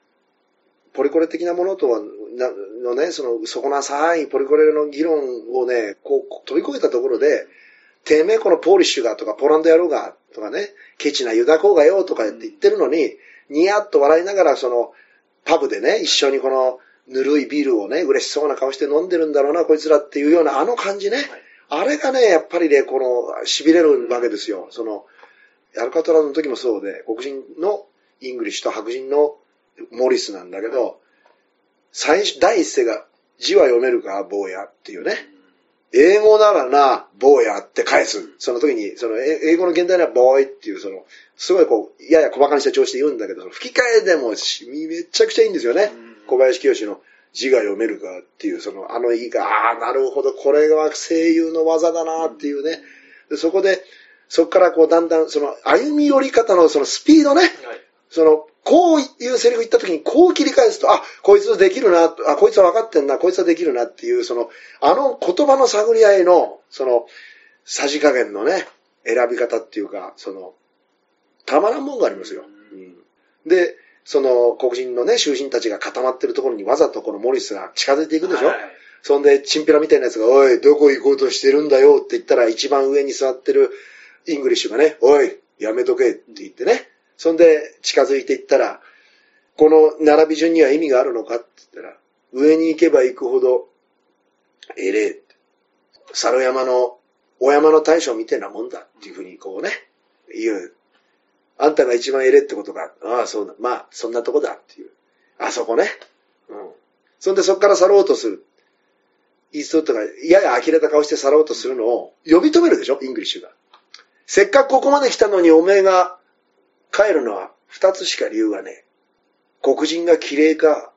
[SPEAKER 2] ポリコレ的なものとは、なのね、その、底なさいポリコレの議論をね、こう、飛び越えたところで、てめえこのポーリッシュがとか、ポーランド野郎がとかね、ケチなユダ公がよとかって言ってるのに、ニヤッと笑いながら、その、パブでね、一緒にこの、ぬるいビールをね、嬉しそうな顔して飲んでるんだろうな、こいつらっていうような、あの感じね。あれがね、やっぱりね、この、痺れるわけですよ。その、アルカトラズの時もそうで、黒人のイングリッシュと白人のモリスなんだけど、最初、第一声が、字は読めるか、坊やっていうね。英語ならな、坊やって返す。その時に、その、え英語の原題ならボーイっていう、その、すごいこう、やや小馬鹿にした調子で言うんだけど、吹き替えでもしめちゃくちゃいいんですよね。小林清の字が読めるかっていう、その、あの言いが、ああ、なるほど、これは声優の技だなっていうね。でそこで、そこからこう、だんだん、その、歩み寄り方のそのスピードね。
[SPEAKER 1] はい。
[SPEAKER 2] その、こういうセリフ言った時にこう切り返すと、あ、こいつできるな、あ、こいつは分かってんな、こいつはできるなっていう、その、あの言葉の探り合いの、その、さじ加減のね、選び方っていうか、その、たまらんもんがありますよ。うんで、その黒人のね、囚人たちが固まってるところにわざとこのモリスが近づいていくでしょ、
[SPEAKER 1] はい
[SPEAKER 2] そんで、チンピラみたいなやつが、おい、どこ行こうとしてるんだよって言ったら、一番上に座ってるイングリッシュがね、おい、やめとけって言ってね。そんで、近づいていったら、この並び順には意味があるのかって言ったら、上に行けば行くほど、えれえ。猿山の、お山の大将みたいなもんだっていうふうにこうね、言う。あんたが一番えれってことか。ああ、そうだ。まあ、そんなとこだっていう。あそこね。うん。そんでそこから去ろうとする。イーストウッドがやや呆れた顔して去ろうとするのを呼び止めるでしょイングリッシュが。せっかくここまで来たのにおめえが帰るのは二つしか理由がねえ。黒人が嫌いか、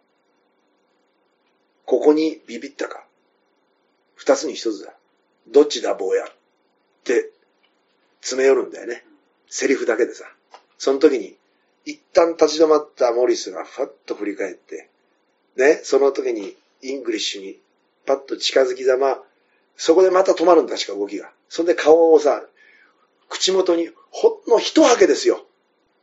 [SPEAKER 2] ここにビビったか。二つに一つだ。どっちだ坊やって詰め寄るんだよね。セリフだけでさ。その時に、一旦立ち止まったモリスがファッと振り返って、ね、その時にイングリッシュにパッと近づきざま、そこでまた止まるんだ、確か動きが。そんで顔をさ、口元にほんの一ハケですよ。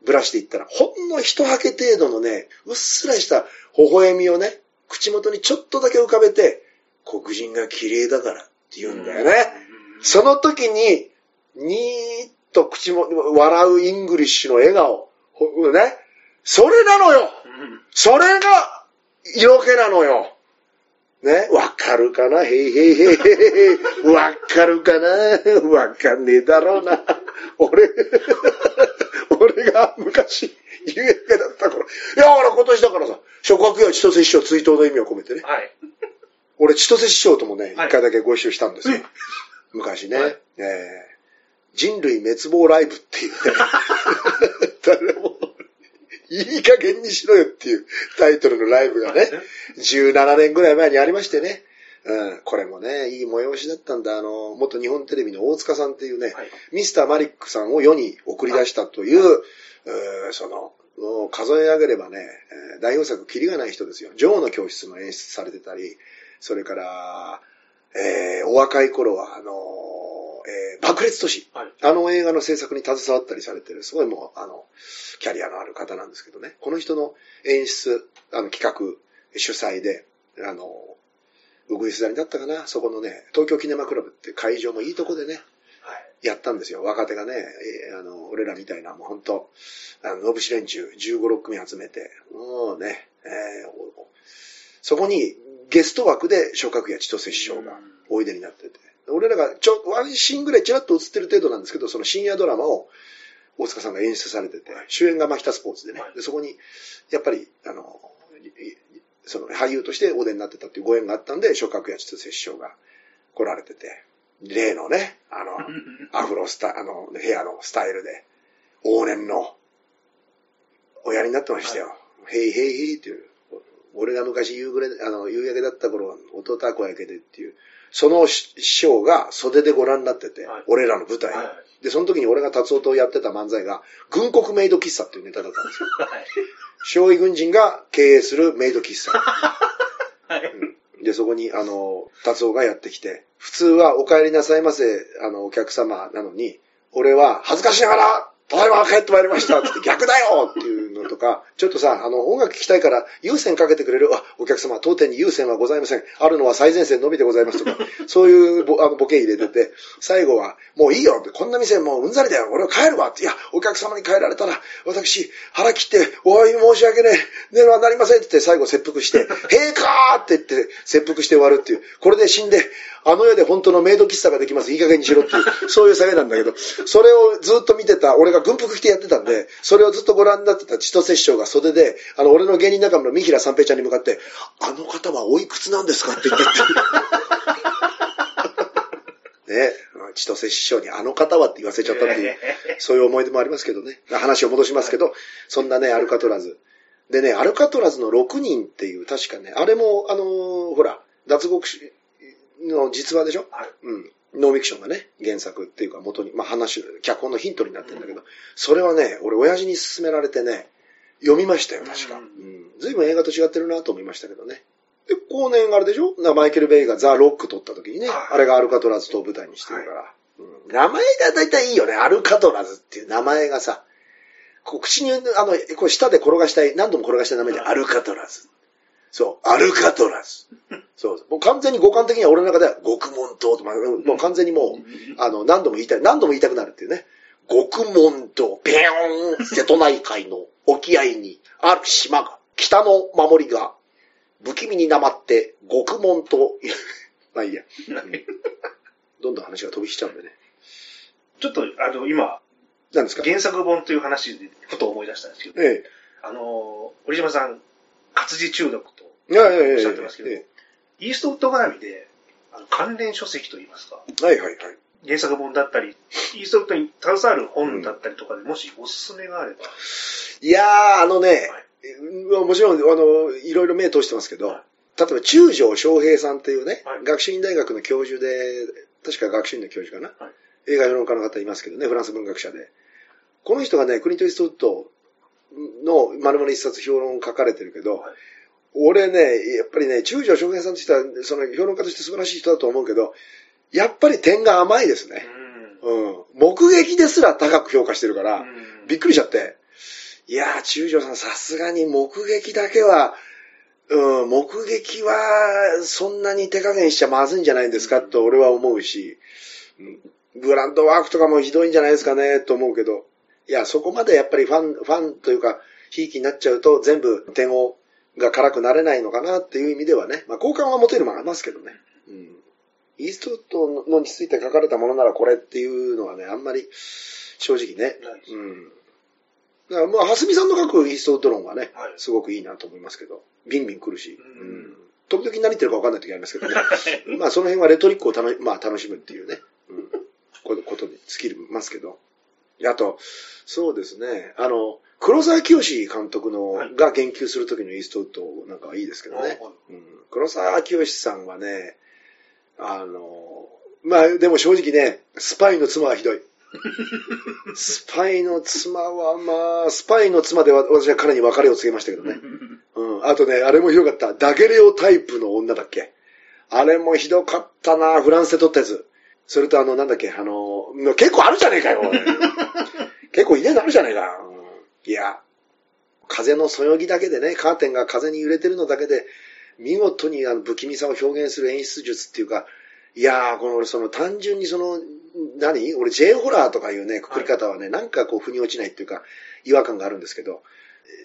[SPEAKER 2] ブラシで言ったら、ほんの一ハケ程度のね、うっすらした微笑みをね、口元にちょっとだけ浮かべて、黒人が嫌いだからっって言うんだよね。その時に、にーっと口も、笑うイングリッシュの笑顔。ほね。それなのよ
[SPEAKER 1] うん
[SPEAKER 2] それが色気なのよ。ね、わかるかな？へいへいへいへいへい。わかるかな？わかんねえだろうな。俺、俺が昔、有益だった頃。いや、ほら今年だからさ、諸国や千歳師匠追悼の意味を込めてね。
[SPEAKER 1] はい。
[SPEAKER 2] 俺千歳師匠ともね、一
[SPEAKER 1] はい
[SPEAKER 2] 回だけご一緒したんですよ。
[SPEAKER 1] え
[SPEAKER 2] 昔ね。
[SPEAKER 1] はい
[SPEAKER 2] えー人類滅亡ライブっていうね。誰も、いい加減にしろよっていうタイトルのライブがね、17年ぐらい前にありましてね。うん、これもね、いい催しだったんだ。あの、元日本テレビの大塚さんっていうね、
[SPEAKER 1] はい
[SPEAKER 2] ミスターマリックさんを世に送り出したという、うーその、もう数え上げればね、えー代表作キリがない人ですよ。女王の教室の演出されてたり、それから、えーお若い頃は、あのえー爆裂都市。
[SPEAKER 1] はい。
[SPEAKER 2] あの映画の制作に携わったりされてる、すごいもう、あの、キャリアのある方なんですけどね。この人の演出、あの、企画、主催で、あの、うぐいす座りだったかな、そこのね、東京キネマクラブって会場もいいとこでね、
[SPEAKER 1] はい。
[SPEAKER 2] やったんですよ。若手がね、えーあの、俺らみたいな、もう本当あの、のぶし連中15、6組集めて、もうね、えーおそこにゲスト枠で諸角や千歳師匠がおいでになってて、俺らがちょ、ワンシーンぐらいちらっと映ってる程度なんですけど、その深夜ドラマを大塚さんが演出されてて、主演がマヒタスポーツでね、
[SPEAKER 1] はい。
[SPEAKER 2] でそこに、やっぱり、あの、その俳優としてお出になってたっていうご縁があったんで、諸角や千歳師匠が来られてて、例のね、あの、アフロスタ、あの、ヘアのスタイルで、往年の、おやりになってましたよ。ヘイヘイヘイっていう、俺が昔夕暮れ、あの、夕焼けだった頃、弟は小焼けでっていう、その師匠が袖でご覧になってて、
[SPEAKER 1] はい。
[SPEAKER 2] 俺らの舞台を
[SPEAKER 1] はい。
[SPEAKER 2] で、その時に俺が達夫とやってた漫才が、軍国メイド喫茶っていうネタだったんですよ。
[SPEAKER 1] はい。
[SPEAKER 2] 少尉軍人が経営するメイド喫茶。
[SPEAKER 1] はい。
[SPEAKER 2] で、そこに、あの、達夫がやってきて、普通はお帰りなさいませ、あの、お客様なのに、俺は恥ずかしながら、ただいま帰ってまいりました。って逆だよっていうのとか、ちょっとさ、あの、音楽聴きたいから優先かけてくれる、あ、お客様、当店に優先はございません。あるのは最前線のみでございますとか、そういうボあのボケ入れてて、最後は、もういいよって、こんな店もううんざりだよ、俺は帰るわって、いや、お客様に帰られたら、私、腹切って、お詫び申し訳ねえ、ねはなりませんって言って最後切腹して、へえかーって言って切腹して終わるっていう、これで死んで、あの世で本当のメイド喫茶ができます、いい加減にしろっていう、そういう下げなんだけど、それをずっと見てた、俺が軍服着てやってたんで、それをずっとご覧になってた千歳師匠が袖で、あの、俺の芸人仲間の三平三平ちゃんに向かって、あの方はおいくつなんですかって言って。ね、千歳師匠にあの方はって言わせちゃったっていう、そういう思い出もありますけどね。話を戻しますけど、そんなね、アルカトラズ。でね、アルカトラズの6人っていう、確かね、あれも、あのーほら、脱獄しの実話でしょ？
[SPEAKER 1] はい。
[SPEAKER 2] うん。ノンフィクションがね、原作っていうか元に、まあ話、脚本のヒントになってるんだけど、それはね、俺親父に勧められてね、読みましたよ、確か。
[SPEAKER 1] う
[SPEAKER 2] うんん。随分映画と違ってるなと思いましたけどね。で、後年あれでしょ？なマイケル・ベイがザ・ロック撮った時にね、
[SPEAKER 1] はい
[SPEAKER 2] あれがアルカトラズと舞台にしてるから。うん、名前が大体いいよね、アルカトラズっていう名前がさ、こう口に、あの、こう舌で転がしたい、何度も転がしたい名前でアルカトラズ。そう、アルカトラズ。そう、もう完全に五感的には俺の中では極門島と、まあもう完全にもう、あの、何度も言いたい、何度も言いたくなるっていうね。極門島、ペヨーン、瀬戸内海の沖合にある島が、北の守りが、不気味になまって、極門と、まあいいや。どんどん話が飛びしちゃうんでね。
[SPEAKER 1] ちょっと、あの、今、
[SPEAKER 2] 何ですか？
[SPEAKER 1] 原作本という話で、ふと思い出したんですけど、
[SPEAKER 2] え
[SPEAKER 1] あの、堀島さん、活字中毒とおっしゃってますけど、
[SPEAKER 2] え
[SPEAKER 1] イーストウッド絡みで、あの関連書籍といいますか、
[SPEAKER 2] えはいはいはい。
[SPEAKER 1] 原作本だったり、イーストウッドに携わる本だったりとかで、もしおすすめがあれば、
[SPEAKER 2] いやー、あのね、
[SPEAKER 1] はい。
[SPEAKER 2] うんもちろん、あの、いろいろ目通してますけど、
[SPEAKER 1] はい。
[SPEAKER 2] 例えば中条翔平さんっていうね、
[SPEAKER 1] はい。
[SPEAKER 2] 学習院大学の教授で、確か学習院の教授かな、
[SPEAKER 1] はい。
[SPEAKER 2] 映画評論家の方いますけどね、フランス文学者で。この人がね、クリント・イーストウッドの丸々一冊評論を書かれてるけど、
[SPEAKER 1] はい
[SPEAKER 2] 俺ね、やっぱりね、中条翔平さんって人は、その評論家として素晴らしい人だと思うけど、やっぱり点が甘いですね。
[SPEAKER 1] うん
[SPEAKER 2] うん。目撃ですら高く評価してるから、
[SPEAKER 1] うん
[SPEAKER 2] びっくりしちゃって。いやー、中条さんさすがに目撃だけは、うん、目撃はそんなに手加減しちゃまずいんじゃないんですかと俺は思うし、うんグランドワークとかもひどいんじゃないですかねと思うけど、いや、そこまでやっぱりファン、ファンというか、ひいきになっちゃうと全部点をが辛くなれないのかなっていう意味ではね、まあ好感は持てるもありますけどね。うん。イーストウッドのについて書かれたものならこれっていうのはね、あんまり正直ね。うん。だからまあ、蓮見さんの書くイーストウッド論はね、
[SPEAKER 1] はい
[SPEAKER 2] すごくいいなと思いますけど、ビンビン来るし、
[SPEAKER 1] う
[SPEAKER 2] うんん。時々何言ってるか分かんない時ありますけどね。まあ、その辺はレトリックを楽し,、まあ、楽しむっていうね、うん、こことに尽きますけど。あと、そうですね、あの、黒沢清監督の、
[SPEAKER 1] はい
[SPEAKER 2] が言及する時のイーストウッドなんかはいいですけどね。
[SPEAKER 1] はい
[SPEAKER 2] うん、黒沢清さんはね、あの、まあ、でも正直ね、スパイの妻はひどい。スパイの妻はまあ、スパイの妻では私は彼に別れを告げましたけどね。うん。あとね、あれもひどかった。ダゲレオタイプの女だっけあれもひどかったな、フランスで撮ったやつ。それとあの、なんだっけ、あの、結構あるじゃねえかよ、結構家にあるじゃねえか。うんいや、風のそよぎだけでね、カーテンが風に揺れてるのだけで、見事にあの不気味さを表現する演出術っていうか、いやー、この俺その単純にその、何？俺 J ホラーとかいうね、くくり方はね、なんかこう腑に落ちないっていうか、違和感があるんですけど、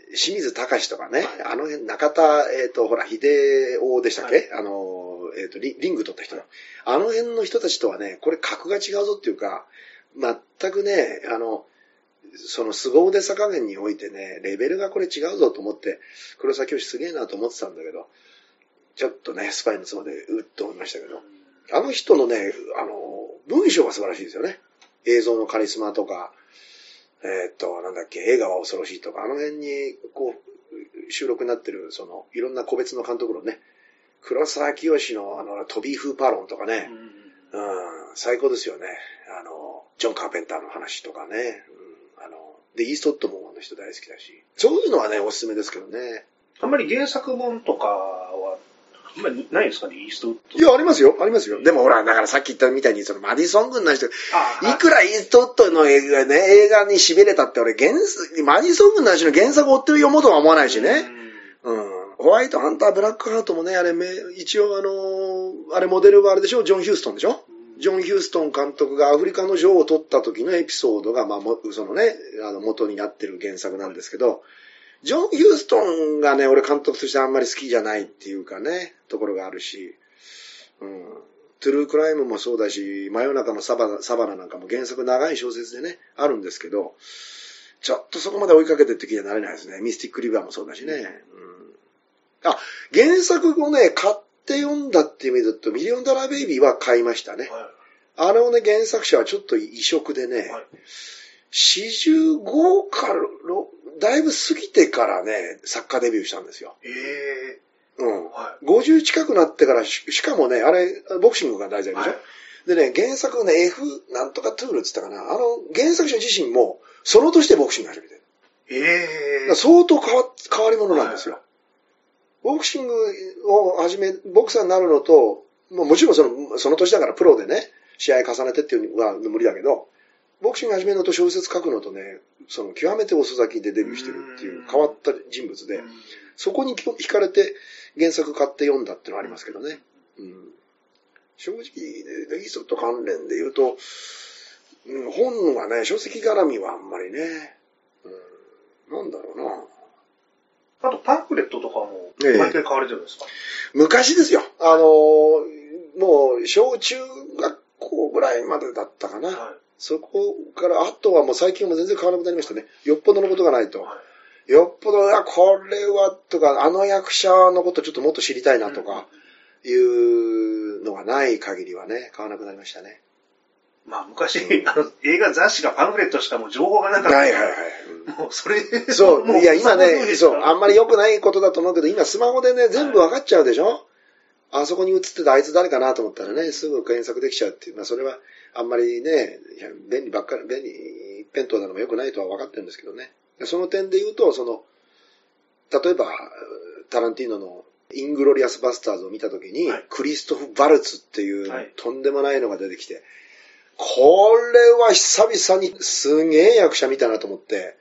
[SPEAKER 2] えー清水隆とかね、あの辺、中田、えっ、と、ほら、秀夫でしたっけ、あの、えっ、とリ、リング取った人。の。あの辺の人たちとはね、これ格が違うぞっていうか、全くね、あの、その凄腕さ加減においてね、レベルがこれ違うぞと思って、黒崎教師すげえなと思ってたんだけど、ちょっとね、スパイの妻でうっと思いましたけど、あの人のね、あの、文章が素晴らしいですよね。映像のカリスマとか、えーっと、なんだっけ、映画は恐ろしいとか、あの辺に、こう、収録になってる、その、いろんな個別の監督のね、黒沢清の、あの、トビー・フーパーロンとかね、うん、最高ですよね。あの、ジョン・カーペンターの話とかね。で、イーストウッドもあの人大好きだし。そういうのはね、おすすめですけどね。
[SPEAKER 1] あんまり原作本とかは、あんまりないですかね、イーストウッド。
[SPEAKER 2] いや、ありますよ、ありますよ。でもほら、だからさっき言ったみたいに、そのマディソン軍の人、
[SPEAKER 1] あ
[SPEAKER 2] いくらイーストウッドの映画ね、映画に痺れたって俺、原作、マディソン軍の話の原作を追ってる読もうとは思わないしね。うん。ホワイトハンター、ブラックハートもね、あれめ、一応あのあれモデルはあれでしょ？ジョン・ヒューストンでしょ？ジョン・ヒューストン監督がアフリカの女王を取った時のエピソードが、まあ、そのね、あの、元になってる原作なんですけど、ジョン・ヒューストンがね、俺監督としてあんまり好きじゃないっていうかね、ところがあるし、うん。トゥルークライムもそうだし、真夜中のサバナ、サバナなんかも原作長い小説でね、あるんですけど、ちょっとそこまで追いかけてって気にはなれないですね。ミスティック・リバーもそうだしね。うん。あ、原作をね、買って読んだって意味だと、ミリオンダラーベイビーは買いましたね。
[SPEAKER 1] は
[SPEAKER 2] あれをね、原作者はちょっと異色でね、
[SPEAKER 1] はい
[SPEAKER 2] 45から、ろだいぶ過ぎてからね、作家デビューしたんですよ。
[SPEAKER 1] い。ええ
[SPEAKER 2] うん。
[SPEAKER 1] は
[SPEAKER 2] 50近くなってからし、しかもね、あれ、ボクシングが題材
[SPEAKER 1] い。
[SPEAKER 2] でしょ、
[SPEAKER 1] はい
[SPEAKER 2] でね、原作ね、F なんとかトゥールって言ったかな。あの、原作者自身も、その年でボクシング始めてる。
[SPEAKER 1] ええ
[SPEAKER 2] ら相当変わ変わり者なんですよ。ボクシングを始め、ボクサーになるのと、もちろんその、その年だからプロでね、試合重ねてっていうのは無理だけど、ボクシング始めるのと小説書くのとね、その極めて遅咲きでデビューしてるっていう変わった人物で、そこに惹かれて原作買って読んだっていうのはありますけどね。うん、正直、イーストと関連で言うと、うん、本はね、書籍絡みはあんまりね、うん、なんだろうな。
[SPEAKER 1] あとパンフレットとかも
[SPEAKER 2] ええ
[SPEAKER 1] 毎回買われてるんですか、
[SPEAKER 2] 昔ですよ。あのーもう、小中学校ぐらいまでだったかな。
[SPEAKER 1] は
[SPEAKER 2] そこから、あとはもう最近はもう全然変わらなくなりましたね。よっぽどのことがないと
[SPEAKER 1] い。。は
[SPEAKER 2] よっぽど、あ、これは、とか、あの役者のことちょっともっと知りたい
[SPEAKER 1] い
[SPEAKER 2] なとか、いうのがない限りはね、買わなくなりましたね。
[SPEAKER 1] まあ昔、あの映画雑誌がパンフレットしかもう情報がなかった。
[SPEAKER 2] はいはいはい。
[SPEAKER 1] もうそれ、
[SPEAKER 2] そう、
[SPEAKER 1] も
[SPEAKER 2] いや、今ね、そう、あ
[SPEAKER 1] あ
[SPEAKER 2] んまり良くないことだと思うけど、今スマホでね、全部分かっちゃうでしょ、あそこに映ってたあいつ誰かなと思ったらね、すぐ検索できちゃうっていう。まあ、それは、あんまりね、便利ばっかり、便利一辺倒なのも良くないとは分かってるんですけどね。その点で言うと、その、例えば、タランティーノのイングロリアス・バスターズを見たときに、
[SPEAKER 1] はい
[SPEAKER 2] クリストフ・ヴァルツっていう、
[SPEAKER 1] はい
[SPEAKER 2] とんでもないのが出てきて、これは久々にすげえ役者見たなと思って、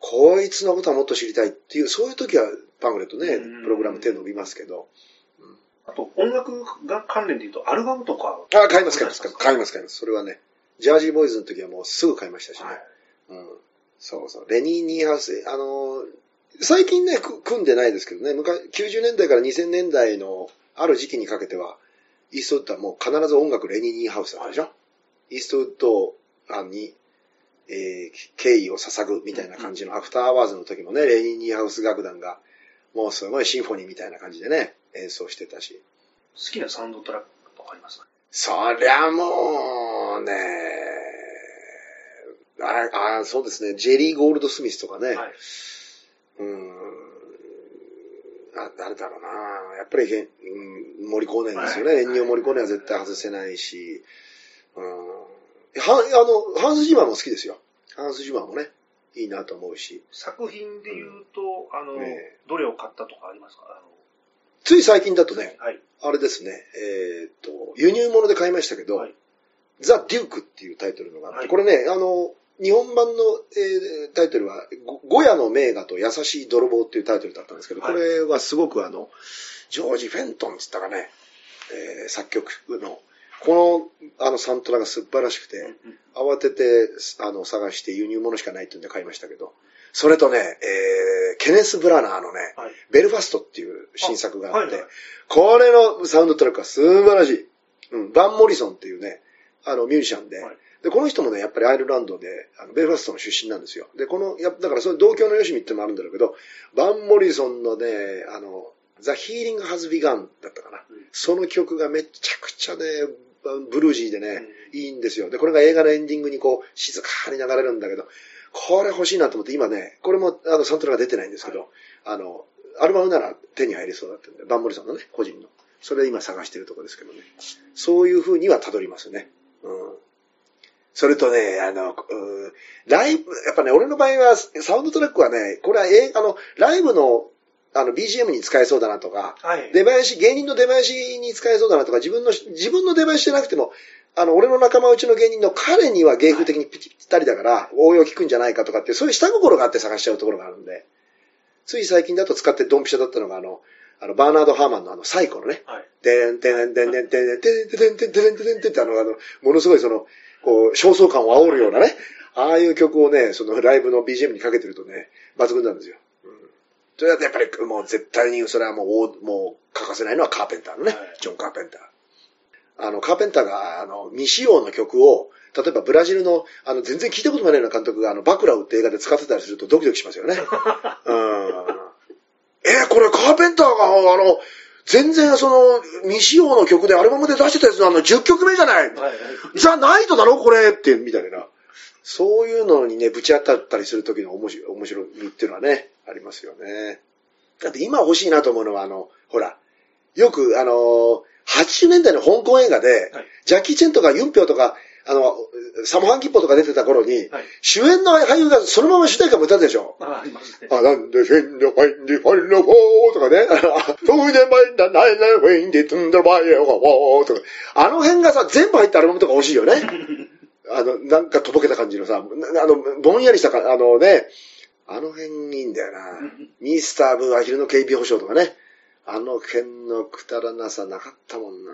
[SPEAKER 2] こいつのことはもっと知りたいっていう、そういう時はパンフレットね
[SPEAKER 1] うん、
[SPEAKER 2] プログラム手伸びますけど。
[SPEAKER 1] あと、音楽が関連で言うと、アルバムとか。
[SPEAKER 2] あ、買います、買います、買います、買います。それはね、ジャージーボーイズの時はもうすぐ買いましたしね。
[SPEAKER 1] はい。
[SPEAKER 2] うん。そうそう。レニー・ニーハウス、あのー最近ね、く組んでないですけどね、昔、90年代から2000年代のある時期にかけては、イーストウッドはもう必ず音楽レニー・ニーハウスだったでしょ、イーストウッドに、えー敬意を捧ぐみたいな感じのアフターアワーズの時もね、レニー・ニーハウス楽団が、もうすごいシンフォニーみたいな感じでね、演奏してたし。
[SPEAKER 1] 好きなサウンドトラックとかありますか？
[SPEAKER 2] そりゃもうね、ああそうですね、ジェリー・ゴールド・スミスとかね、
[SPEAKER 1] はい。
[SPEAKER 2] うーん、あ誰だろうな、やっぱり、うん、モリコーネですよね、
[SPEAKER 1] はい。
[SPEAKER 2] エンニオ・モリコーネは絶対外せないし、うん、はあの、ハンス・ジマーも好きですよ。ハンス・ジマーもね、いいなと思うし、
[SPEAKER 1] 作品で言うと、あの、
[SPEAKER 2] え
[SPEAKER 1] どれを買ったとかありますか？あ
[SPEAKER 2] つい最近だと
[SPEAKER 1] の
[SPEAKER 2] ね、
[SPEAKER 1] はい。
[SPEAKER 2] あれですね、えーっと、輸入物で買いましたけど、
[SPEAKER 1] はい。
[SPEAKER 2] ザ・デュークっていうタイトルのがあって、
[SPEAKER 1] はい。
[SPEAKER 2] これね、あの、日本版の、えータイトルは、ごゴヤの名画と優しい泥棒っていうタイトルだったんですけど、
[SPEAKER 1] はい。
[SPEAKER 2] これはすごくあの、ジョージ・フェントンって言ったかね、えー作曲の、この、あの、サントラが素晴らしくて、慌てて、あの、探して輸入物しかないっていうんで買いましたけど、それとね、えーケネス・ブラナーのね、
[SPEAKER 1] はい。
[SPEAKER 2] ベルファストっていう新作があって、
[SPEAKER 1] はいはい
[SPEAKER 2] これのサウンドトラックは素晴らしい。うん、バン・モリソンっていうね、あの、ミュージシャンで、
[SPEAKER 1] はい
[SPEAKER 2] で、この人もね、やっぱりアイルランドで、あのベルファストの出身なんですよ。で、この、やだからその同郷のよしみってのもあるんだろうけど、バン・モリソンのね、あの、ザ・ヒーリング・ハズ・ビガンだったかな。
[SPEAKER 1] うん
[SPEAKER 2] その曲がめちゃくちゃね、ブルージーでね、
[SPEAKER 1] う
[SPEAKER 2] いいんですよ。で、これが映画のエンディングにこう、静かに流れるんだけど、これ欲しいなと思って、今ね、これもあのサントラが出てないんですけど、
[SPEAKER 1] は
[SPEAKER 2] あの、アルバムなら手に入りそうだったんで、バンモリさんのね、個人の。それで今探してるところですけどね。そういう風には辿りますね。うん。それとね、あの、うんライブ、やっぱね、俺の場合は、サウンドトラックはね、これは、えあの、ライブの、あの、BGM に使えそうだなとか、
[SPEAKER 1] はい。
[SPEAKER 2] 出囃子、芸人の出囃子に使えそうだなとか、自分の、自分の出囃子じゃなくても、あの、俺の仲間内の芸人の彼には芸風的にぴったりだから、応用聞くんじゃないかとかって、そういう下心があって探しちゃうところがあるんで、つい最近だと使ってドンピシャだったのが、あの、あの、バーナード・ハーマンのあの、サイコのね、
[SPEAKER 1] はい。
[SPEAKER 2] でんてんてんてんてんてんてんてんてんてんてんてんてんってあの、あの、ものすごいその、こう、焦燥感を煽るようなね、ああいう曲をね、そのライブの BGM にかけてるとね、抜群なんですよ。うん。それだとやっぱりもう絶対にそれはもう大、もう欠かせないのはカーペンターのね、
[SPEAKER 1] はい
[SPEAKER 2] ジョン・カーペンター。あの、カーペンターが、あの、未使用の曲を、例えばブラジルの、あの、全然聞いたこともないような監督が、あの、バクラウって映画で使ってたりするとドキドキしますよね。うん。えーこれカーペンターが、あの、全然その、未使用の曲でアルバムで出してたやつのあの、10曲目じゃない
[SPEAKER 1] はい。
[SPEAKER 2] じゃないとだろこれって、みたいな。そういうのにね、ぶち当たったりする時の面白い、面白みっていうのはね、ありますよね。だって今欲しいなと思うのは、あの、ほら、よく、あの、80年代の香港映画で、
[SPEAKER 1] はい
[SPEAKER 2] ジャッキー・チェンとかユンピョウとか、あの、サモハン・キッポとか出てた頃に、
[SPEAKER 1] はい。
[SPEAKER 2] 主演の俳優がそのまま主題歌も歌うでしょ。
[SPEAKER 1] あ、ありますね。
[SPEAKER 2] あ、なんで、フェンド、ファインディ、ファインド、フォーとかね。フーデバインダ、ナイナイ、フェインディ、トゥンドバイエ、フォーとか。あの辺がさ、全部入ったアルバムとか欲しいよね。あの、なんかとぼけた感じのさ、なあの、ぼんやりしたか、あのね、あの辺いいんだよな。ミスター・ブーアヒルの警備保障とかね。あの辺のくだらなさなかったもんな。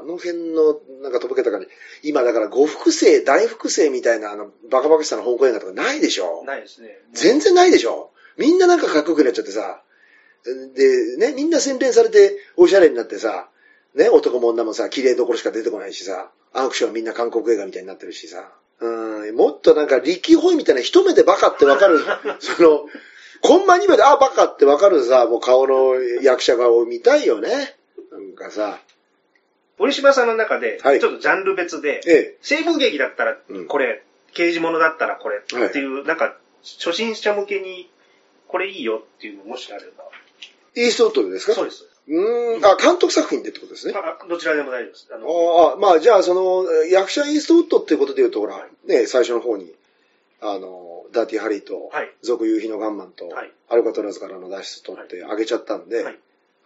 [SPEAKER 2] あの辺のなんかとぼけた感じ。今だから呉服生、大福生みたいなあのバカバカしたの香港映画とかないでしょ。
[SPEAKER 1] ないですね。
[SPEAKER 2] 全然ないでしょ。みんななんかかっこよくなっちゃってさ。で、ね、みんな洗練されておしゃれになってさ、ね、男も女もさ、綺麗どころしか出てこないしさ、アクションはみんな韓国映画みたいになってるしさ、うん、もっとなんか力ホイみたいな一目でバカってわかる、その、コンマ2秒で、あ、バカってわかるさ、もう顔の役者顔を見たいよね。なんかさ、
[SPEAKER 1] 堀島さんの中で、
[SPEAKER 2] はい。
[SPEAKER 1] ちょっとジャンル別で、
[SPEAKER 2] ええ、
[SPEAKER 1] 西部劇だったら
[SPEAKER 2] うん。
[SPEAKER 1] これ、刑事物だったらこれ
[SPEAKER 2] はい
[SPEAKER 1] っていう、なんか、初心者向けに、これいいよっていうのもしあれば。
[SPEAKER 2] イーストウッドですか？
[SPEAKER 1] そうです。
[SPEAKER 2] うーん、あ、監督作品でってことですね。
[SPEAKER 1] あどちらでも大丈夫です。あの、
[SPEAKER 2] ああ、まあじゃあその、役者イーストウッドっていうことで言うと、ほら、ね、最初の方に、あの、ダーティーハリーと、
[SPEAKER 1] はい。
[SPEAKER 2] 続夕日のガンマンと、
[SPEAKER 1] はい
[SPEAKER 2] アルカトラズからの脱出取ってあげちゃったんで、
[SPEAKER 1] はい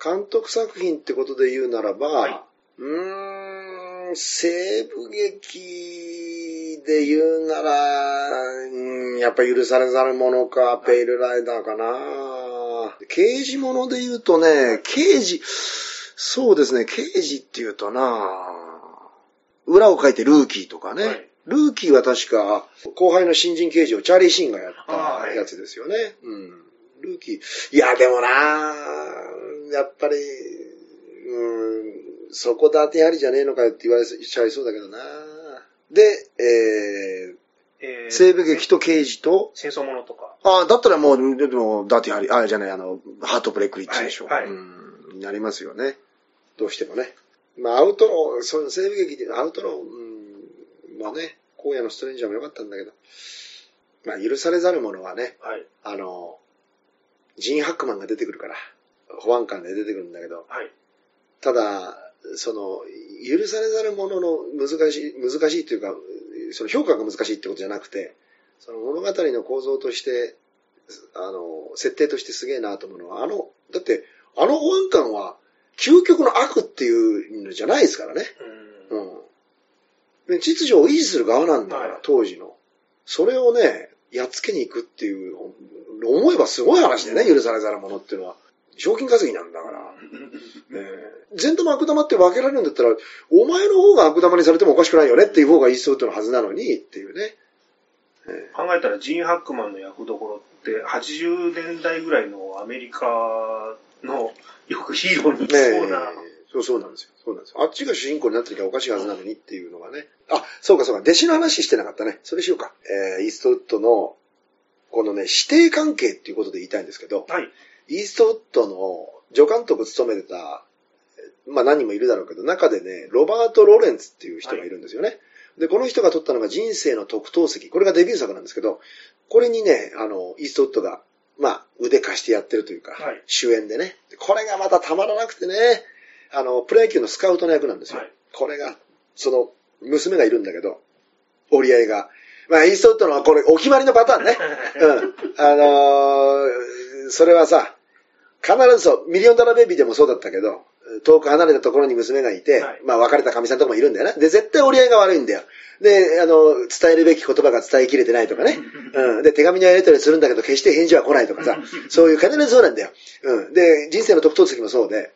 [SPEAKER 2] 監督作品ってことで言うならば、
[SPEAKER 1] はいう
[SPEAKER 2] ーん、西部劇で言うなら、うんやっぱ許されざるものか、ペイルライダーかな。刑事物で言うとね、刑事、そうですね、刑事って言うとな裏を書いてルーキーとかね。
[SPEAKER 1] はい
[SPEAKER 2] ルーキーは確か、後輩の新人刑事をチャーリー・シーンがやったやつですよね。うん。ルーキー。いや、でもなやっぱり、うん、そこだてありじゃねえのかよって言われちゃいそうだけどなで、え
[SPEAKER 1] え
[SPEAKER 2] ー、西部劇と刑事と、
[SPEAKER 1] 戦争ものとか。
[SPEAKER 2] ああ、だったらもう、でも、ダーティハリー、あ、じゃない、あの、ハートブレイクリッチでしょ？
[SPEAKER 1] はいはい
[SPEAKER 2] うん、になりますよね。どうしてもね。まあ、アウトロー、その西部劇で、アウトロー、うん、まあね、荒野のストレンジャーも良かったんだけど、まあ、許されざる者はね、
[SPEAKER 1] はい。
[SPEAKER 2] あの、ジーン・ハックマンが出てくるから、保安官で出てくるんだけど、
[SPEAKER 1] はい。
[SPEAKER 2] ただ、その、許されざる者の難しい、難しいというか、その評価が難しいってことじゃなくて、その物語の構造として、あの、設定としてすげえなと思うのは、あの、だって、あの保安官は、究極の悪っていうのじゃないですからね。
[SPEAKER 1] うん。
[SPEAKER 2] うん。で秩序を維持する側なんだから、
[SPEAKER 1] はい
[SPEAKER 2] 当時の。それをね、やっつけに行くっていう、思えばすごい話だよね、許されざる者っていうのは。賞金稼ぎなんだから。えー善玉悪玉って分けられるんだったら、お前の方が悪玉にされてもおかしくないよねっていう方がイーストウッドのはずなのにっていうね。え
[SPEAKER 1] 考えたらジーン・ハックマンの役どころって80年代ぐらいのアメリカのよくヒーローにそうな。
[SPEAKER 2] そうそうなんですよ。そうなんですよ。あっちが主人公になってるからおかしいはずなのにっていうのがね。あ、そうかそうか。弟子の話してなかったね。それしようか。えー、イーストウッドの、このね、師弟関係っていうことで言いたいんですけど、
[SPEAKER 1] はい。
[SPEAKER 2] イーストウッドの助監督務めてた、まあ何人もいるだろうけど、中でね、ロバート・ロレンツっていう人がいるんですよね。で、この人が撮ったのが人生の特等席。これがデビュー作なんですけど、これにね、あの、イーストウッドが、まあ、腕貸してやってるというか、
[SPEAKER 1] はい
[SPEAKER 2] 主演でね。でこれがまたたまらなくてね、あの、プロ野球のスカウトの役なんですよ。
[SPEAKER 1] はい
[SPEAKER 2] これが、その、娘がいるんだけど、折り合いが。まあ、イーストウッドのこれ、お決まりのパターンね。うん。あのーそれはさ、必ずそう、ミリオンダラーベイビーでもそうだったけど、遠く離れたところに娘がいて、
[SPEAKER 1] はい
[SPEAKER 2] まあ別れたカミさんとかもいるんだよね。で、絶対折り合いが悪いんだよ。で、あの、伝えるべき言葉が伝えきれてないとかね。うん。で、手紙のやり取りするんだけど、決して返事は来ないとかさ、そういう必ずそうなんだよ。うん。で、人生の特等席もそうで、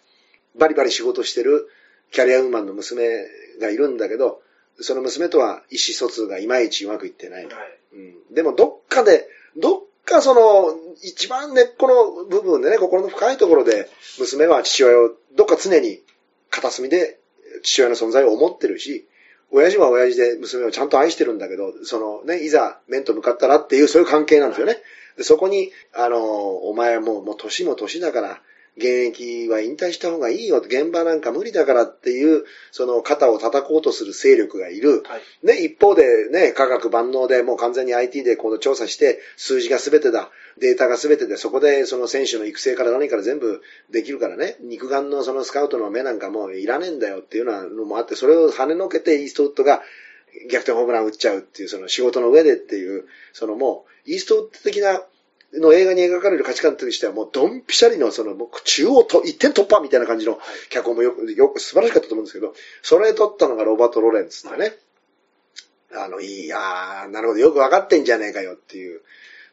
[SPEAKER 2] バリバリ仕事してるキャリアウーマンの娘がいるんだけど、その娘とは意思疎通がいまいちうまくいってない。
[SPEAKER 1] はい。
[SPEAKER 2] うんでもどっかで、どっかその、一番根っこの部分でね、心の深いところで、娘は父親を、どっか常に片隅で父親の存在を思ってるし、親父は親父で娘をちゃんと愛してるんだけど、そのね、いざ面と向かったらっていうそういう関係なんですよね。そこに、あの、お前はも、もう年も年だから、現役は引退した方がいいよ、現場なんか無理だからっていう、その肩を叩こうとする勢力がいる。
[SPEAKER 1] はい。
[SPEAKER 2] ね、一方でね、科学万能でもう完全に IT でこの調査して、数字が全てだ、データが全てで、そこでその選手の育成から何から全部できるからね、肉眼のそのスカウトの目なんかもういらねえんだよっていうのもあって、それを跳ねのけてイーストウッドが逆転ホームラン打っちゃうっていう、その仕事の上でっていう、そのもう、イーストウッド的なの映画に描かれる価値観としてはもうドンピシャリのそのもう中央と一点突破みたいな感じの脚本もよく、よく素晴らしかったと思うんですけど、それ撮ったのがロバート・ロレンツってね。あの、いやー、なるほど、よくわかってんじゃねえかよっていう。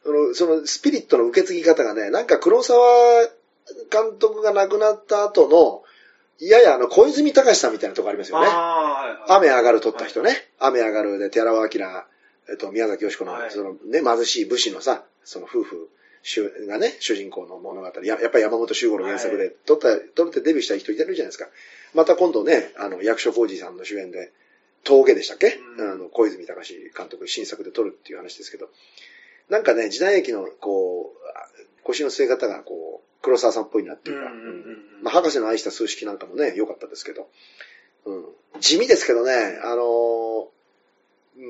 [SPEAKER 2] その、そのスピリットの受け継ぎ方がね、なんか黒沢監督が亡くなった後の、ややあの、小泉隆さんみたいなとこありますよね。
[SPEAKER 1] はいはい。
[SPEAKER 2] 雨上がる撮った人ね。雨上がるで、寺尾明、えっと、宮崎美子の、
[SPEAKER 1] はい
[SPEAKER 2] そのね、貧しい武士のさ、その夫婦主がね、主人公の物語。ややっぱり山本周五の原作
[SPEAKER 1] は
[SPEAKER 2] で撮った、撮ってデビューした人いてるじゃないですか。また今度ね、あの、役所広司さんの主演で、峠でしたっけ、
[SPEAKER 1] うん。
[SPEAKER 2] あの、小泉隆監督新作で撮るっていう話ですけど、なんかね、時代劇の、こう、あ腰の据え方が、こう、黒沢さんっぽいなっていうか、
[SPEAKER 1] うんうんうん。うん。
[SPEAKER 2] まあ、博士の愛した数式なんかもね、良かったですけど、うん。地味ですけどね、あのー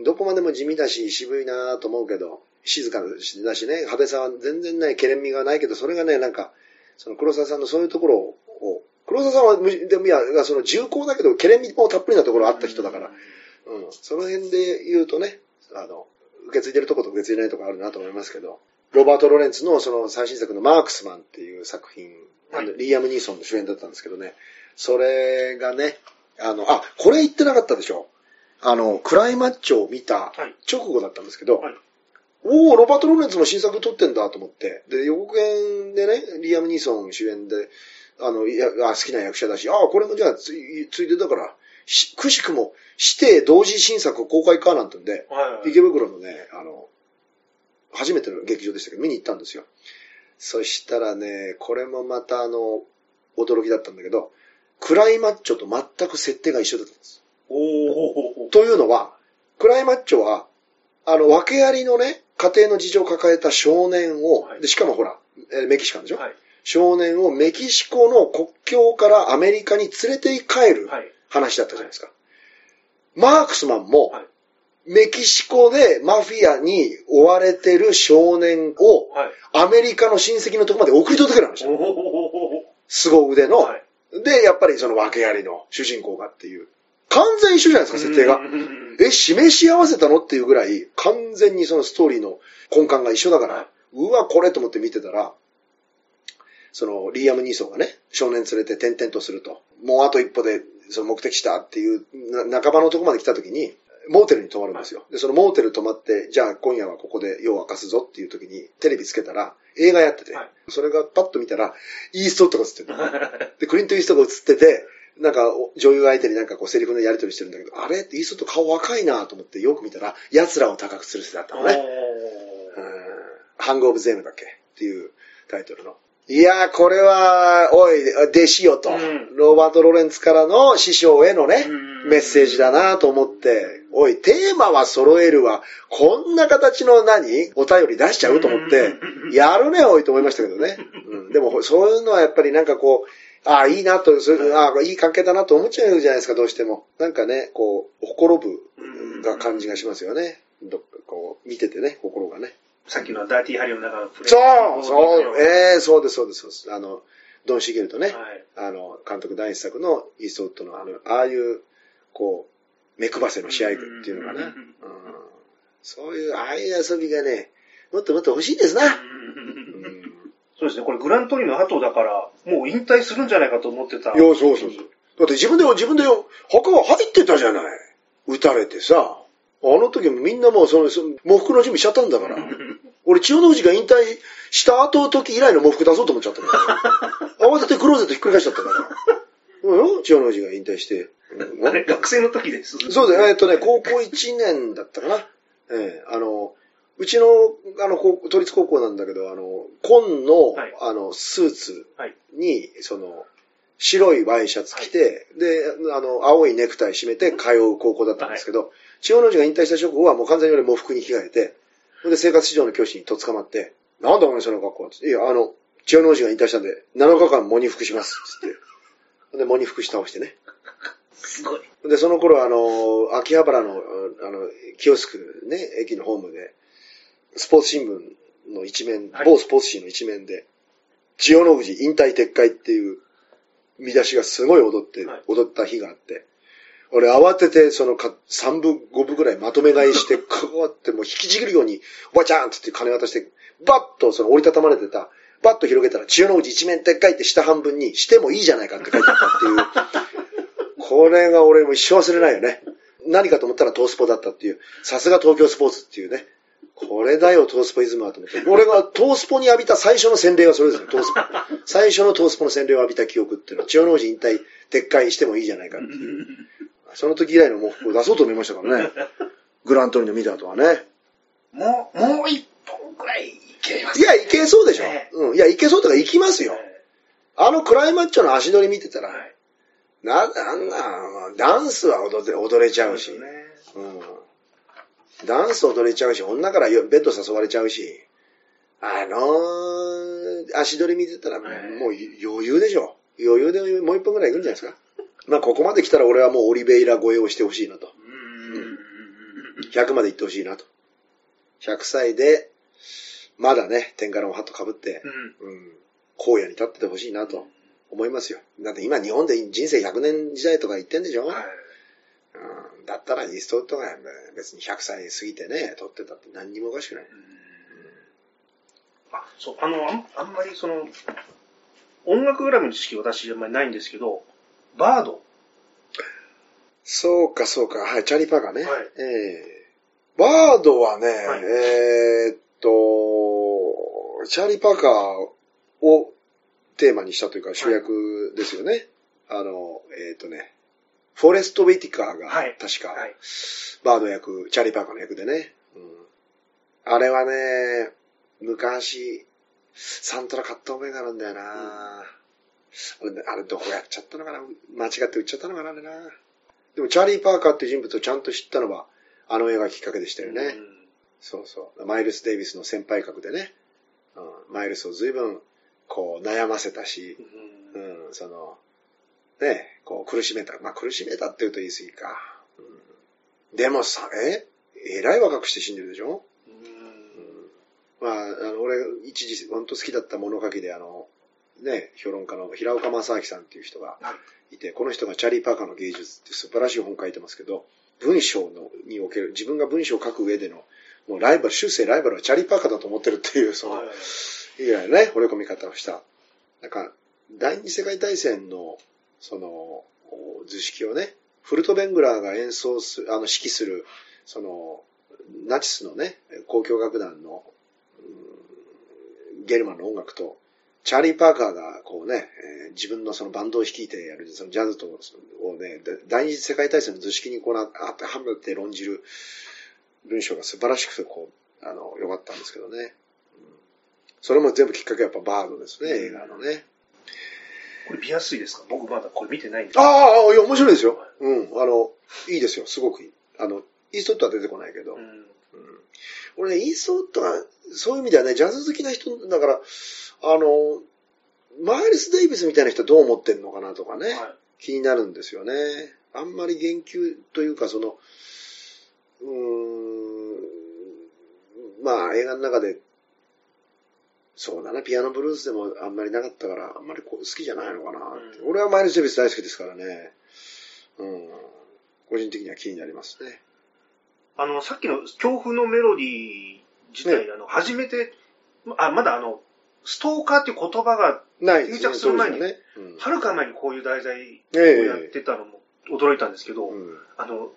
[SPEAKER 2] どこまでも地味だし、渋いなと思うけど、静かだしね、派手さは全然ない、けれんみがないけど、それがね、なんか、その黒沢さんのそういうところを、黒沢さんはむ、でもいや、その重厚だけど、けれんみもたっぷりなところあった人だから、うん、その辺で言うとね、あの、受け継いでるとこと受け継いでないとこあるなと思いますけど、ロバート・ロレンツのその最新作のマークスマンっていう作品、あのリーアム・ニーソンの主演だったんですけどね、それがね、あの、あ、これ言ってなかったでしょ。あの、クライマッチョを見た
[SPEAKER 1] はい。
[SPEAKER 2] 直後だったんですけど、
[SPEAKER 1] はい
[SPEAKER 2] おお、ロバート・ロレンツも新作撮ってんだと思って。で、予告編でね、リアム・ニーソン主演で、あの、いやあ好きな役者だし、ああ、これもじゃあつい、ついでだから、しくしくも、指定同時新作公開かなんてんで、
[SPEAKER 1] はいはい。
[SPEAKER 2] 池袋のね、あの、初めての劇場でしたけど、見に行ったんですよ。そしたらね、これもまたあの、驚きだったんだけど、クライマッチョと全く設定が一緒だったんです。
[SPEAKER 1] おー。
[SPEAKER 2] というのは、クライマッチョは、あの、訳ありのね、家庭の事情を抱えた少年を、
[SPEAKER 1] はい
[SPEAKER 2] でしかもほら、えーメキシカンでしょ、
[SPEAKER 1] はい。
[SPEAKER 2] 少年をメキシコの国境からアメリカに連れて帰る
[SPEAKER 1] はい。
[SPEAKER 2] 話だったじゃないですか。マークスマンも、
[SPEAKER 1] はい
[SPEAKER 2] メキシコでマフィアに追われてる少年を
[SPEAKER 1] はい。
[SPEAKER 2] アメリカの親戚のとこまで送り届ける話。凄腕の、
[SPEAKER 1] はい。
[SPEAKER 2] で、やっぱりその訳ありの主人公がっていう。完全一緒じゃないですか、設定がえ、示し合わせたの？っていうぐらい、完全にそのストーリーの根幹が一緒だから、
[SPEAKER 1] は
[SPEAKER 2] うわ、これと思って見てたら、その、リーアム・ニーソンがね、少年連れて転々とすると。もうあと一歩で、その目的地だっていう、な半ばのとこまで来た時に、モーテルに泊まるんですよ。で、そのモーテル泊まって、じゃあ今夜はここで夜を明かすぞっていう時に、テレビつけたら、映画やってて、
[SPEAKER 1] はい
[SPEAKER 2] それがパッと見たら、イーストウッドが映ってるの。で、クリント・イーストが映ってて、なんか、お女優相手になんかこうセリフのやり取りしてるんだけど、あれ？イーストウッド顔若いなと思ってよく見たら、奴らを高くする人だったのね。ハングオブゼムだっけ？っていうタイトルの。いやー、これは、おい、弟子よと、
[SPEAKER 1] うん。
[SPEAKER 2] ロバート・ロレンツからの師匠へのね、
[SPEAKER 1] うん。
[SPEAKER 2] メッセージだなと思って、おい、テーマは揃えるわ。こんな形の何？お便り出しちゃうと思って、やるね、おいと思いましたけどね。うん、でも、そういうのはやっぱりなんかこう、ああ、いいなと、そういうああ、いい関係だなと思っちゃうじゃないですか、どうしても。なんかね、こう、ほころぶが感じがしますよね。どっかこう、見ててね、心がね。
[SPEAKER 1] さっきのダーティーハリーの中のプレイ
[SPEAKER 2] そうそう
[SPEAKER 1] え
[SPEAKER 2] ええそうです、そうです、そうです。あの、ドン・シゲルとね、
[SPEAKER 1] はい。
[SPEAKER 2] あの、監督第一作のイーストウッドのあの、ああいう、こう、目配せの試合っていうのかな。うんそういう、ああいう遊びがね、もっともっと欲しいですな。うん
[SPEAKER 1] そうですね、これグラントリーの後だから、もう引退するんじゃないかと思ってた。
[SPEAKER 2] いや、そうそうそう。だって自分で、自分でよ、墓は入ってたじゃない。撃たれてさ。あの時もみんなもうその、その喪服の準備しちゃったんだから。俺、千代の富士が引退した後時以来の喪服出そうと思っちゃったから。慌ててクローゼットひっくり返しちゃったから。うん？千代の富士が引退して。う ん
[SPEAKER 1] あれ、学生の時です。
[SPEAKER 2] そうだよ。えっとね、高校1年だったかな。ええあの、うちの、あの、高都立高校なんだけど、あの、紺の、
[SPEAKER 1] はい
[SPEAKER 2] あの、スーツ
[SPEAKER 1] はい。
[SPEAKER 2] に、その、白いワイシャツ着て、で、あの、青いネクタイ締めて通う高校だったんですけど、千代の富士が引退した直後はもう完全に俺喪服に着替えて、で、生活指導の教師にとっ捕まって、なんだお前その格好っていや、あの、千代の富士が引退したんで、7日間喪に服します。つって。で、喪に服し倒してね。
[SPEAKER 1] すごい。
[SPEAKER 2] で、その頃、あの、秋葉原の、あの、キオスクね、駅のホームで、スポーツ新聞の一面、
[SPEAKER 1] はい
[SPEAKER 2] 某スポーツ紙の一面で、千代の富士引退撤回っていう見出しがすごい踊って、
[SPEAKER 1] はい
[SPEAKER 2] 踊った日があって、俺慌てて、そのか、3部、5部ぐらいまとめ買いして、こうやってもう引きちぎるように、おばちゃんって言って金渡して、バッとその折りたたまれてた、バッと広げたら、千代の富士一面撤回って下半分に、してもいいじゃないかって書いてあったっていう。これが俺も一生忘れないよね。何かと思ったらトースポだったっていう。さすが東京スポーツっていうね。これだよ、トースポイズムはと思って。俺がトースポに浴びた最初の洗礼はそれですよ、トースポ。最初のトースポの洗礼を浴びた記憶っていうのは、千代の富士引退、撤回してもいいじゃないかっていう。その時以来の喪服を出そうと思いましたからね。グラントリーの見た後はね。
[SPEAKER 1] もう、もう一本くらいいけます
[SPEAKER 2] いや、いけそうでしょ
[SPEAKER 1] ね。
[SPEAKER 2] うん。いや、いけそうとか行きますよ。あのクライマッチョの足取り見てたら、
[SPEAKER 1] はい。
[SPEAKER 2] な、なんな、ダンスは踊れ踊れちゃうし、
[SPEAKER 1] ね。
[SPEAKER 2] うん。ダンス踊れちゃうし、女からよベッド誘われちゃうし、あのー足取り見てたら、
[SPEAKER 1] はい
[SPEAKER 2] もう余裕でしょ。余裕でもう一本ぐらい行くんじゃないですか。まあ、ここまで来たら俺はもうオリベイラ超えをしてほしいなと。
[SPEAKER 1] うん。
[SPEAKER 2] 100まで行ってほしいなと。100歳で、まだね、天下のハット被って、
[SPEAKER 1] うん。
[SPEAKER 2] うん、荒野に立っててほしいなと思いますよ。だって今日本で人生100年時代とか言ってんでしょ、
[SPEAKER 1] はい。
[SPEAKER 2] うん、だったらイーストウッドが別に100歳過ぎてね、撮ってたって何にもおかしくない。
[SPEAKER 1] あ、そう、あの、あんあんまりその、音楽グラムの知識私あんまりないんですけど、バード。
[SPEAKER 2] そうか、そうか。はい、チャーリー・パーカーね。
[SPEAKER 1] はい
[SPEAKER 2] ええバードはね、
[SPEAKER 1] はい
[SPEAKER 2] えーっと、チャーリー・パーカーをテーマにしたというか主役ですよね。あの、えーっとね、フォレスト・ウェティカーが
[SPEAKER 1] はい。
[SPEAKER 2] 確か、
[SPEAKER 1] はい。
[SPEAKER 2] バード役、チャーリー・パーカーの役でね。うん。あれはね、昔、サントラ買った覚えがあるんだよな、あれねあれどこやっちゃったのかな。間違って売っちゃったのかなあれな。でもチャーリー・パーカーっていう人物をちゃんと知ったのは、あの映画きっかけでしたよね。
[SPEAKER 1] うん。
[SPEAKER 2] そうそう。マイルス・デイビスの先輩格でね、うん、マイルスを随分、こう、悩ませたし、
[SPEAKER 1] う
[SPEAKER 2] うんん、その、ね、こう、苦しめた。まあ、苦しめたって言うと言い過ぎか。うん、でもさ、え？えらい若くして死んでるでしょ？
[SPEAKER 1] うん
[SPEAKER 2] まあ、あの、俺、一時、本当好きだった物書きで、あの、ね、評論家の平岡正明さんっていう人がいて、この人がチャーリー・パーカーの芸術って素晴らしい本書いてますけど、文章のにおける、自分が文章を書く上での、もうライバル、終生ライバルはチャーリー・パーカーだと思ってるっていう、その、
[SPEAKER 1] はい
[SPEAKER 2] いやね、惚れ込み方をした。なんか、第二次世界大戦の、その、図式をね、フルト・ベングラーが演奏する、あの、指揮する、その、ナチスのね、交響楽団の、ゲルマンの音楽と、チャーリー・パーカーが、こうね、えー自分のそのバンドを率いてやる、そのジャズと、をね、第二次世界大戦の図式にこうな、当てはめて論じる文章が素晴らしくて、こう、あの、良かったんですけどね。それも全部きっかけはやっぱバードですね、映画のね。
[SPEAKER 1] これ見やすいですか？僕まだこれ見てないんです
[SPEAKER 2] ああ、いや、面白いですよ。うん、あの、いいですよ、すごくいい。あの、イーストウッドは出てこないけど。
[SPEAKER 1] うん
[SPEAKER 2] うん俺ね、イーストウッドは、そういう意味ではね、ジャズ好きな人だから、あの、マイルス・デイビスみたいな人はどう思ってんのかなとかね、
[SPEAKER 1] はい
[SPEAKER 2] 気になるんですよね。あんまり言及というか、その、うーん、まあ映画の中で、そうだな、ピアノブルースでもあんまりなかったから、あんまりこう好きじゃないのかなって。
[SPEAKER 1] うん
[SPEAKER 2] 俺はマイルス・デイビス大好きですからね。うん。個人的には気になりますね。
[SPEAKER 1] あの、さっきの恐怖のメロディー自体、あの、初めて、あ、まだあの、ストーカーっていう言葉が。定着する前に。はるか前にこういう題材
[SPEAKER 2] え
[SPEAKER 1] をやってたのも驚いたんですけど、
[SPEAKER 2] うんうん
[SPEAKER 1] あの、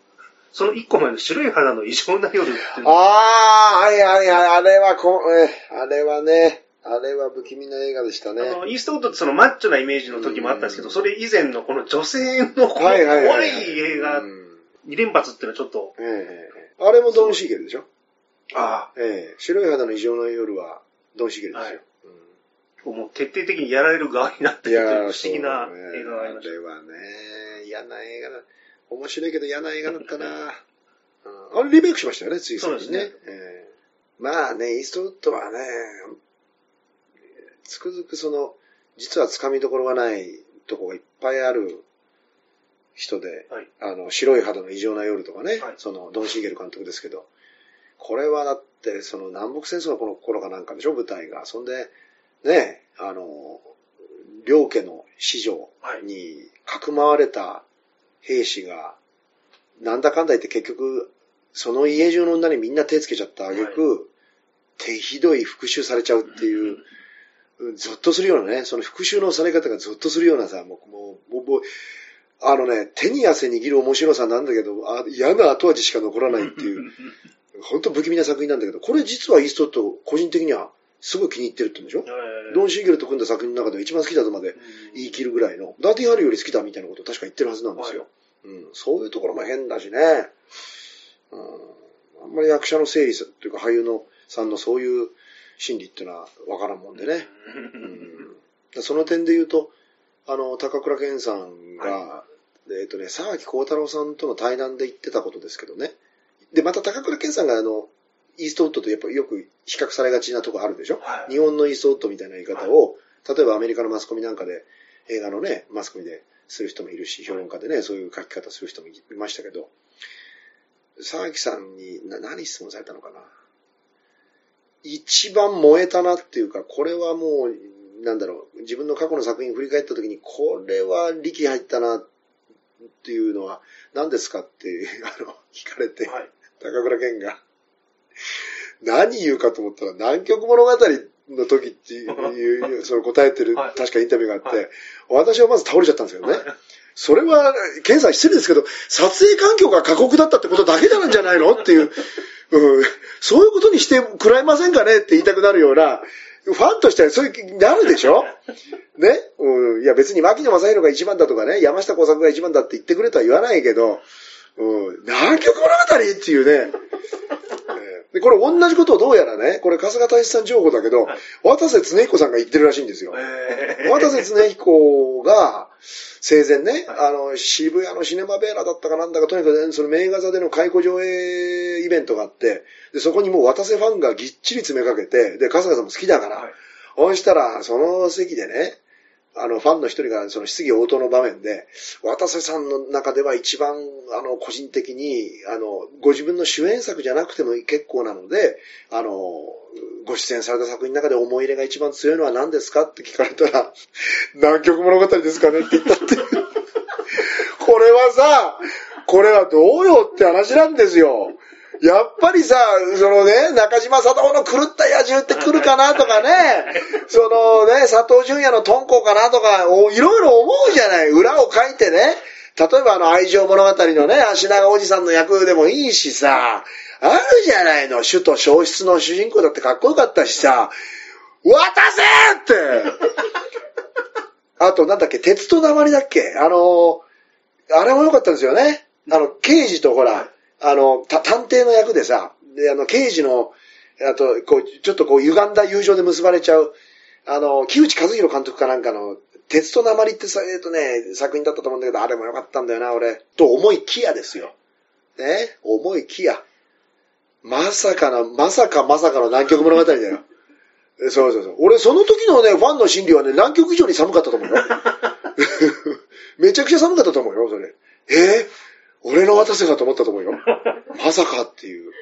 [SPEAKER 1] その一個前の白い肌の異常な夜って
[SPEAKER 2] ああ、はいはいはい、あれはこ、えあれはね、あれは不気味な映画でしたね。
[SPEAKER 1] あの、イーストウッドってそのマッチョなイメージの時もあったんですけど、
[SPEAKER 2] うん。
[SPEAKER 1] それ以前のこの女性の怖い映画
[SPEAKER 2] うん。
[SPEAKER 1] 2連発っていうのはちょっと、
[SPEAKER 2] ええええ。あれもドン・シーゲルでしょ？
[SPEAKER 1] あ
[SPEAKER 2] ええ。白い肌の異常な夜はドン・シーゲルですよ。
[SPEAKER 1] はい。あ、もう徹底的にやられる側になってる不
[SPEAKER 2] ー
[SPEAKER 1] 思議な映画がありまし
[SPEAKER 2] あれはね、嫌な映画だ。面白いけど嫌な映画だったな。うん。あれリメイクしましたよね、つい。
[SPEAKER 1] そうですね。
[SPEAKER 2] ええ。まあね、イーストウッドはね、つくづくその、実は掴みどころがないとこがいっぱいある人で、
[SPEAKER 1] はい。
[SPEAKER 2] あの、白い肌の異常な夜とかね、
[SPEAKER 1] はい。
[SPEAKER 2] その、ドン・シーゲル監督ですけど、これはだって、その、南北戦争のこの頃かなんかでしょ、舞台が。そんで、ね、あの、両家の子女にかくまわれた兵士が、なんだかんだ言って結局、その家中の女にみんな手つけちゃった挙句、手ひどい復讐されちゃうっていう、うんゾッとするようなね、その復讐のされ方がゾッとするようなさ、もう、もう、もうあのね、手に汗握る面白さなんだけど、あ嫌な後味しか残らないっていう、本当不気味な作品なんだけど、これ実はイーストウッド個人的にはすごい気に入ってるって言うんでしょ？
[SPEAKER 1] えー。
[SPEAKER 2] ドン・シーゲルと組んだ作品の中では一番好きだとまで言い切るぐらいの、ダーティー・ハリーより好きだみたいなことを確か言ってるはずなんですよ。うん、そういうところも変だしね。うん、あんまり役者の整理というか俳優のさんのそういう心理っていうのはわからんもんでね。うん、その点で言うと、あの、高倉健さんが、えっ、とね、沢木幸太郎さんとの対談で言ってたことですけどね。で、また高倉健さんがあの、イーストウッドとやっぱりよく比較されがちなとこあるでしょ？
[SPEAKER 1] はい。
[SPEAKER 2] 日本のイーストウッドみたいな言い方を、例えばアメリカのマスコミなんかで、映画のね、マスコミでする人もいるし、評論家でね、そういう書き方する人もいましたけど、沢木さんにな何質問されたのかな？一番燃えたなっていうか、これはもう、なんだろう、自分の過去の作品振り返った時に、これは力入ったなっていうのは何ですかって、あの、聞かれて、
[SPEAKER 1] はい。
[SPEAKER 2] 高倉健が、何言うかと思ったら、南極物語の時って いう、その答えてる、
[SPEAKER 1] はい
[SPEAKER 2] 確かインタビューがあって、
[SPEAKER 1] はい
[SPEAKER 2] 私はまず倒れちゃったんですけどね。それは、健さん失礼ですけど、撮影環境が過酷だったってことだけなんじゃないのっていううん、そういうことにしてくらいませんかねって言いたくなるような、ファンとしてはそういう気になるでしょ？ね、うん、いや別に牧野正宏が一番だとかね、山下耕作が一番だって言ってくれとは言わないけど、うん、南極物語っていうね、で、これ同じことをどうやらね、これ春日大志さん情報だけど、
[SPEAKER 1] はい。
[SPEAKER 2] 渡瀬恒彦さんが言ってるらしいんですよ。
[SPEAKER 1] え
[SPEAKER 2] 渡瀬恒彦が、生前ね、
[SPEAKER 1] はい。
[SPEAKER 2] あの、渋谷のシネマベーラだったかなんだか、とにかくねその名画座での開庫上映イベントがあって、で、そこにもう渡瀬ファンがぎっちり詰めかけて、で、春日さんも好きだから、
[SPEAKER 1] はい。
[SPEAKER 2] そしたら、その席でね、あの、ファンの一人が、その質疑応答の場面で、渡瀬さんの中では一番、あの、個人的に、あの、ご自分の主演作じゃなくても結構なので、あの、ご出演された作品の中で思い入れが一番強いのは何ですかって聞かれたら、南極物語ですかねって言ったって。これはさ、これはどうよって話なんですよ。やっぱりさ、そのね、中島佐藤の狂った野獣って来るかなとかね、そのね、佐藤淳也のトンコかなとか、おいろいろ思うじゃない。裏を書いてね。例えばあの愛情物語のね、足長おじさんの役でもいいしさ、あるじゃないの。首都消失の主人公だってかっこよかったしさ、渡せって あと、なんだっけ、鉄と鉛だっけ？あの、あれも良かったんですよね。あの、刑事とほら、あの、た探偵の役でさ、で、あの、刑事の、あと、こう、ちょっとこう、歪んだ友情で結ばれちゃう、あの、木内和弘監督かなんかの、鉄と鉛ってさ、えっとね、作品だったと思うんだけど、あれも良かったんだよな、俺。と思いきやですよ。ね、思いきや。まさかの、まさかまさかの南極物語だよ。そうそうそう。俺、その時のね、ファンの心理はね、南極以上に寒かったと思うよ。めちゃくちゃ寒かったと思うよ、それ。え？ー、俺の渡せかと思ったと思うよ。まさかっていう。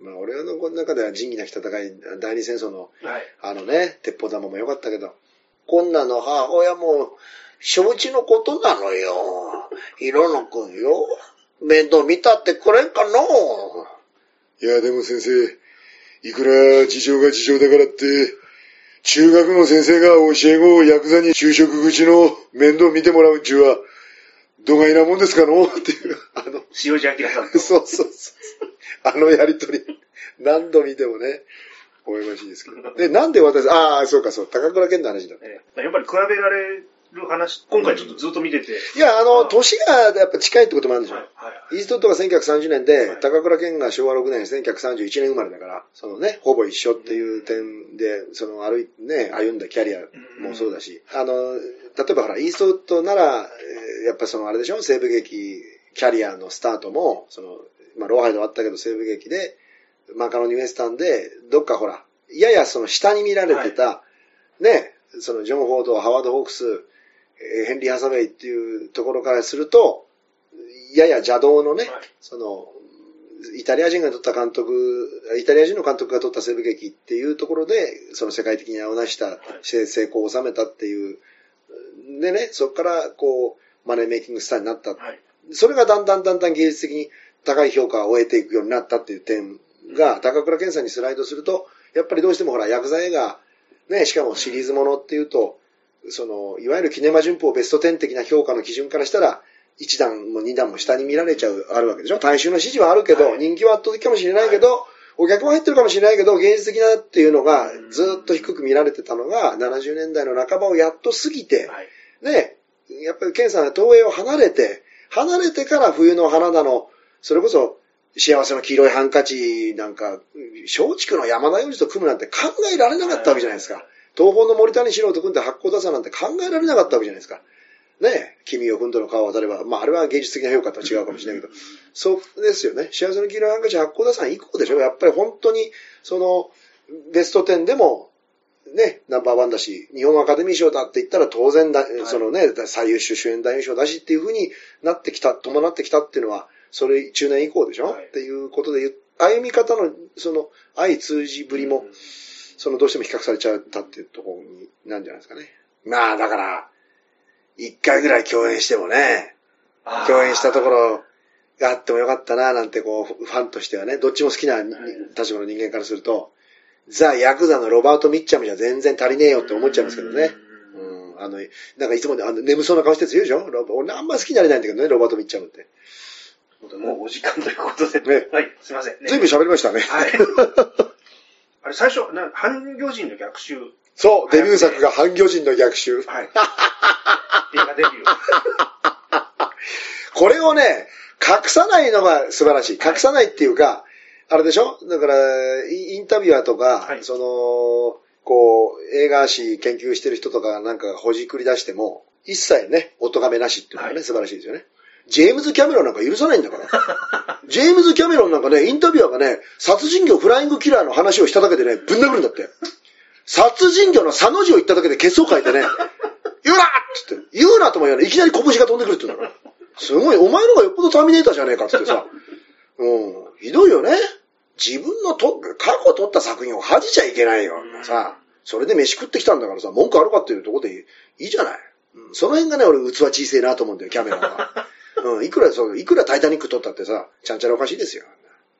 [SPEAKER 2] まあ、俺の中では仁義なき戦い、第二戦争の、
[SPEAKER 1] はい。
[SPEAKER 2] あのね、鉄砲玉も良かったけど、こんなの母親も承知のことなのよ。広野くんよ。面倒見たってくれんかのいや、でも先生、いくら事情が事情だからって、中学の先生が教え子をヤクザに就職口の面倒見てもらうんちゅうは、どがいなもんですかの？っていう、あの、
[SPEAKER 1] 塩地明さんと。
[SPEAKER 2] そうそうそう。あのやりとり、何度見てもね、微笑ましいですけど。で、なんで私、ああ、そうかそう、高倉健の話だ。
[SPEAKER 1] ええやっぱり比べられる話、今回ちょっとずっと見てて。
[SPEAKER 2] いや、あの、
[SPEAKER 1] あ
[SPEAKER 2] 年がやっぱ近いってこともあるんでしょ。
[SPEAKER 1] はい。はい。
[SPEAKER 2] イーストウッドが1930年で、
[SPEAKER 1] はい
[SPEAKER 2] 高倉健が昭和6年、1931年生まれだから、そのね、ほぼ一緒っていう点で、その歩い、ね、歩んだキャリアもそうだし、あの、例えばほら、イーストウッドなら、えーやっぱそのあれでしょ、西部劇、キャリアのスタートも、その、まあ、ローハイドあったけど、西部劇で、マカロニウエスタンで、どっかほら、ややその下に見られてた、ね、そのジョン・フォード、ハワード・ホークス、えーヘンリー・ハサウェイっていうところからすると、やや邪道のね、
[SPEAKER 1] はい。
[SPEAKER 2] その、イタリア人が撮った監督、イタリア人の監督が撮った西部劇っていうところで、その世界的に名を成した、成成功を収めたっていう、でね、そこからこう、マネーメイキングスターになった。
[SPEAKER 1] はい。
[SPEAKER 2] それがだんだんだんだん芸術的に高い評価を得ていくようになったっていう点が、高倉健さんにスライドすると、やっぱりどうしてもほら、ヤクザ映画、ね、しかもシリーズものっていうと、その、いわゆるキネマ旬報ベスト10的な評価の基準からしたら、1段も2段も下に見られちゃう、あるわけでしょ大衆の支持はあるけど、
[SPEAKER 1] はい
[SPEAKER 2] 人気は圧倒的かもしれないけど、お客も入ってるかもしれないけど、芸術的なっていうのが
[SPEAKER 1] うん
[SPEAKER 2] ずっと低く見られてたのが、70年代の半ばをやっと過ぎて、
[SPEAKER 1] はい。
[SPEAKER 2] ね、やっぱりケンさんが東映を離れて、離れてから冬の花田の、それこそ幸せの黄色いハンカチなんか、松竹の山田洋次と組むなんて考えられなかったわけじゃないですか。東方の森谷四郎と組んで発行出さんなんて考えられなかったわけじゃないですか。ねえ君を踏んどの川を渡れば、まああれは芸術的な評価とは違うかもしれないけど、そうですよね。幸せの黄色いハンカチ発行出さん以降でしょ。やっぱり本当に、その、ベスト10でも、ね、ナンバーワンだし、日本アカデミー賞だって言ったら当然だ、
[SPEAKER 1] い。
[SPEAKER 2] そのね、最優秀主演男優賞だしっていう風になってきた、伴ってきたっていうのは、それ中年以降でしょ、
[SPEAKER 1] はい。
[SPEAKER 2] っていうことで歩み方の、その、相通じぶりも、その、どうしても比較されちゃったっていうところになんじゃないですかね。まあ、だから、一回ぐらい共演してもね、共演したところがあってもよかったな、なんてこう、ファンとしてはね、どっちも好きなに立場の人間からすると、ザ・ヤクザのロバート・ミッチャムじゃ全然足りねえよって思っちゃいますけどね。うん、あの、なんかいつもねあの眠そうな顔して強いでしょ？ロバ俺あんま好きになれないんだけどね、ロバート・ミッチャムって。
[SPEAKER 1] もうお時間ということで。
[SPEAKER 2] ね
[SPEAKER 1] はい、すいません。ね
[SPEAKER 2] 随分喋りましたね。
[SPEAKER 1] はい。あれ、最初、な半魚人の逆襲。
[SPEAKER 2] そう、デビュー作が半魚人の逆襲。
[SPEAKER 1] はい。映画デビュー。
[SPEAKER 2] これをね、隠さないのが素晴らしい。隠さないっていうか、あれでしょ？だから、イインタビュアーとか、
[SPEAKER 1] はい
[SPEAKER 2] その、こう、映画史研究してる人とかなんかがほじくり出しても、一切ね、お咎めなしっていうのがね、
[SPEAKER 1] はい
[SPEAKER 2] 素晴らしいですよね。ジェームズ・キャメロンなんか許さないんだから。ジェームズ・キャメロンなんかね、インタビュアーがね、殺人魚フライングキラーの話をしただけでね、ぶん殴るんだって。殺人魚の佐の字を言っただけでケツを書いてね、言うなっつって、言うなとも言わない。いきなり拳が飛んでくるって言うんだから。すごい、お前のがよっぽどターミネーターじゃねえかっつってさ。うん、ひどいよね。自分のと、過去撮った作品を恥じちゃいけないよ。さ、それで飯食ってきたんだからさ、文句あるかっていうところでいいいいじゃない。うんその辺がね、俺器小せえなと思うんだよ、キャメロンは。うん、いくらそう、いくらタイタニック撮ったってさ、ちゃんちゃらおかしいですよ。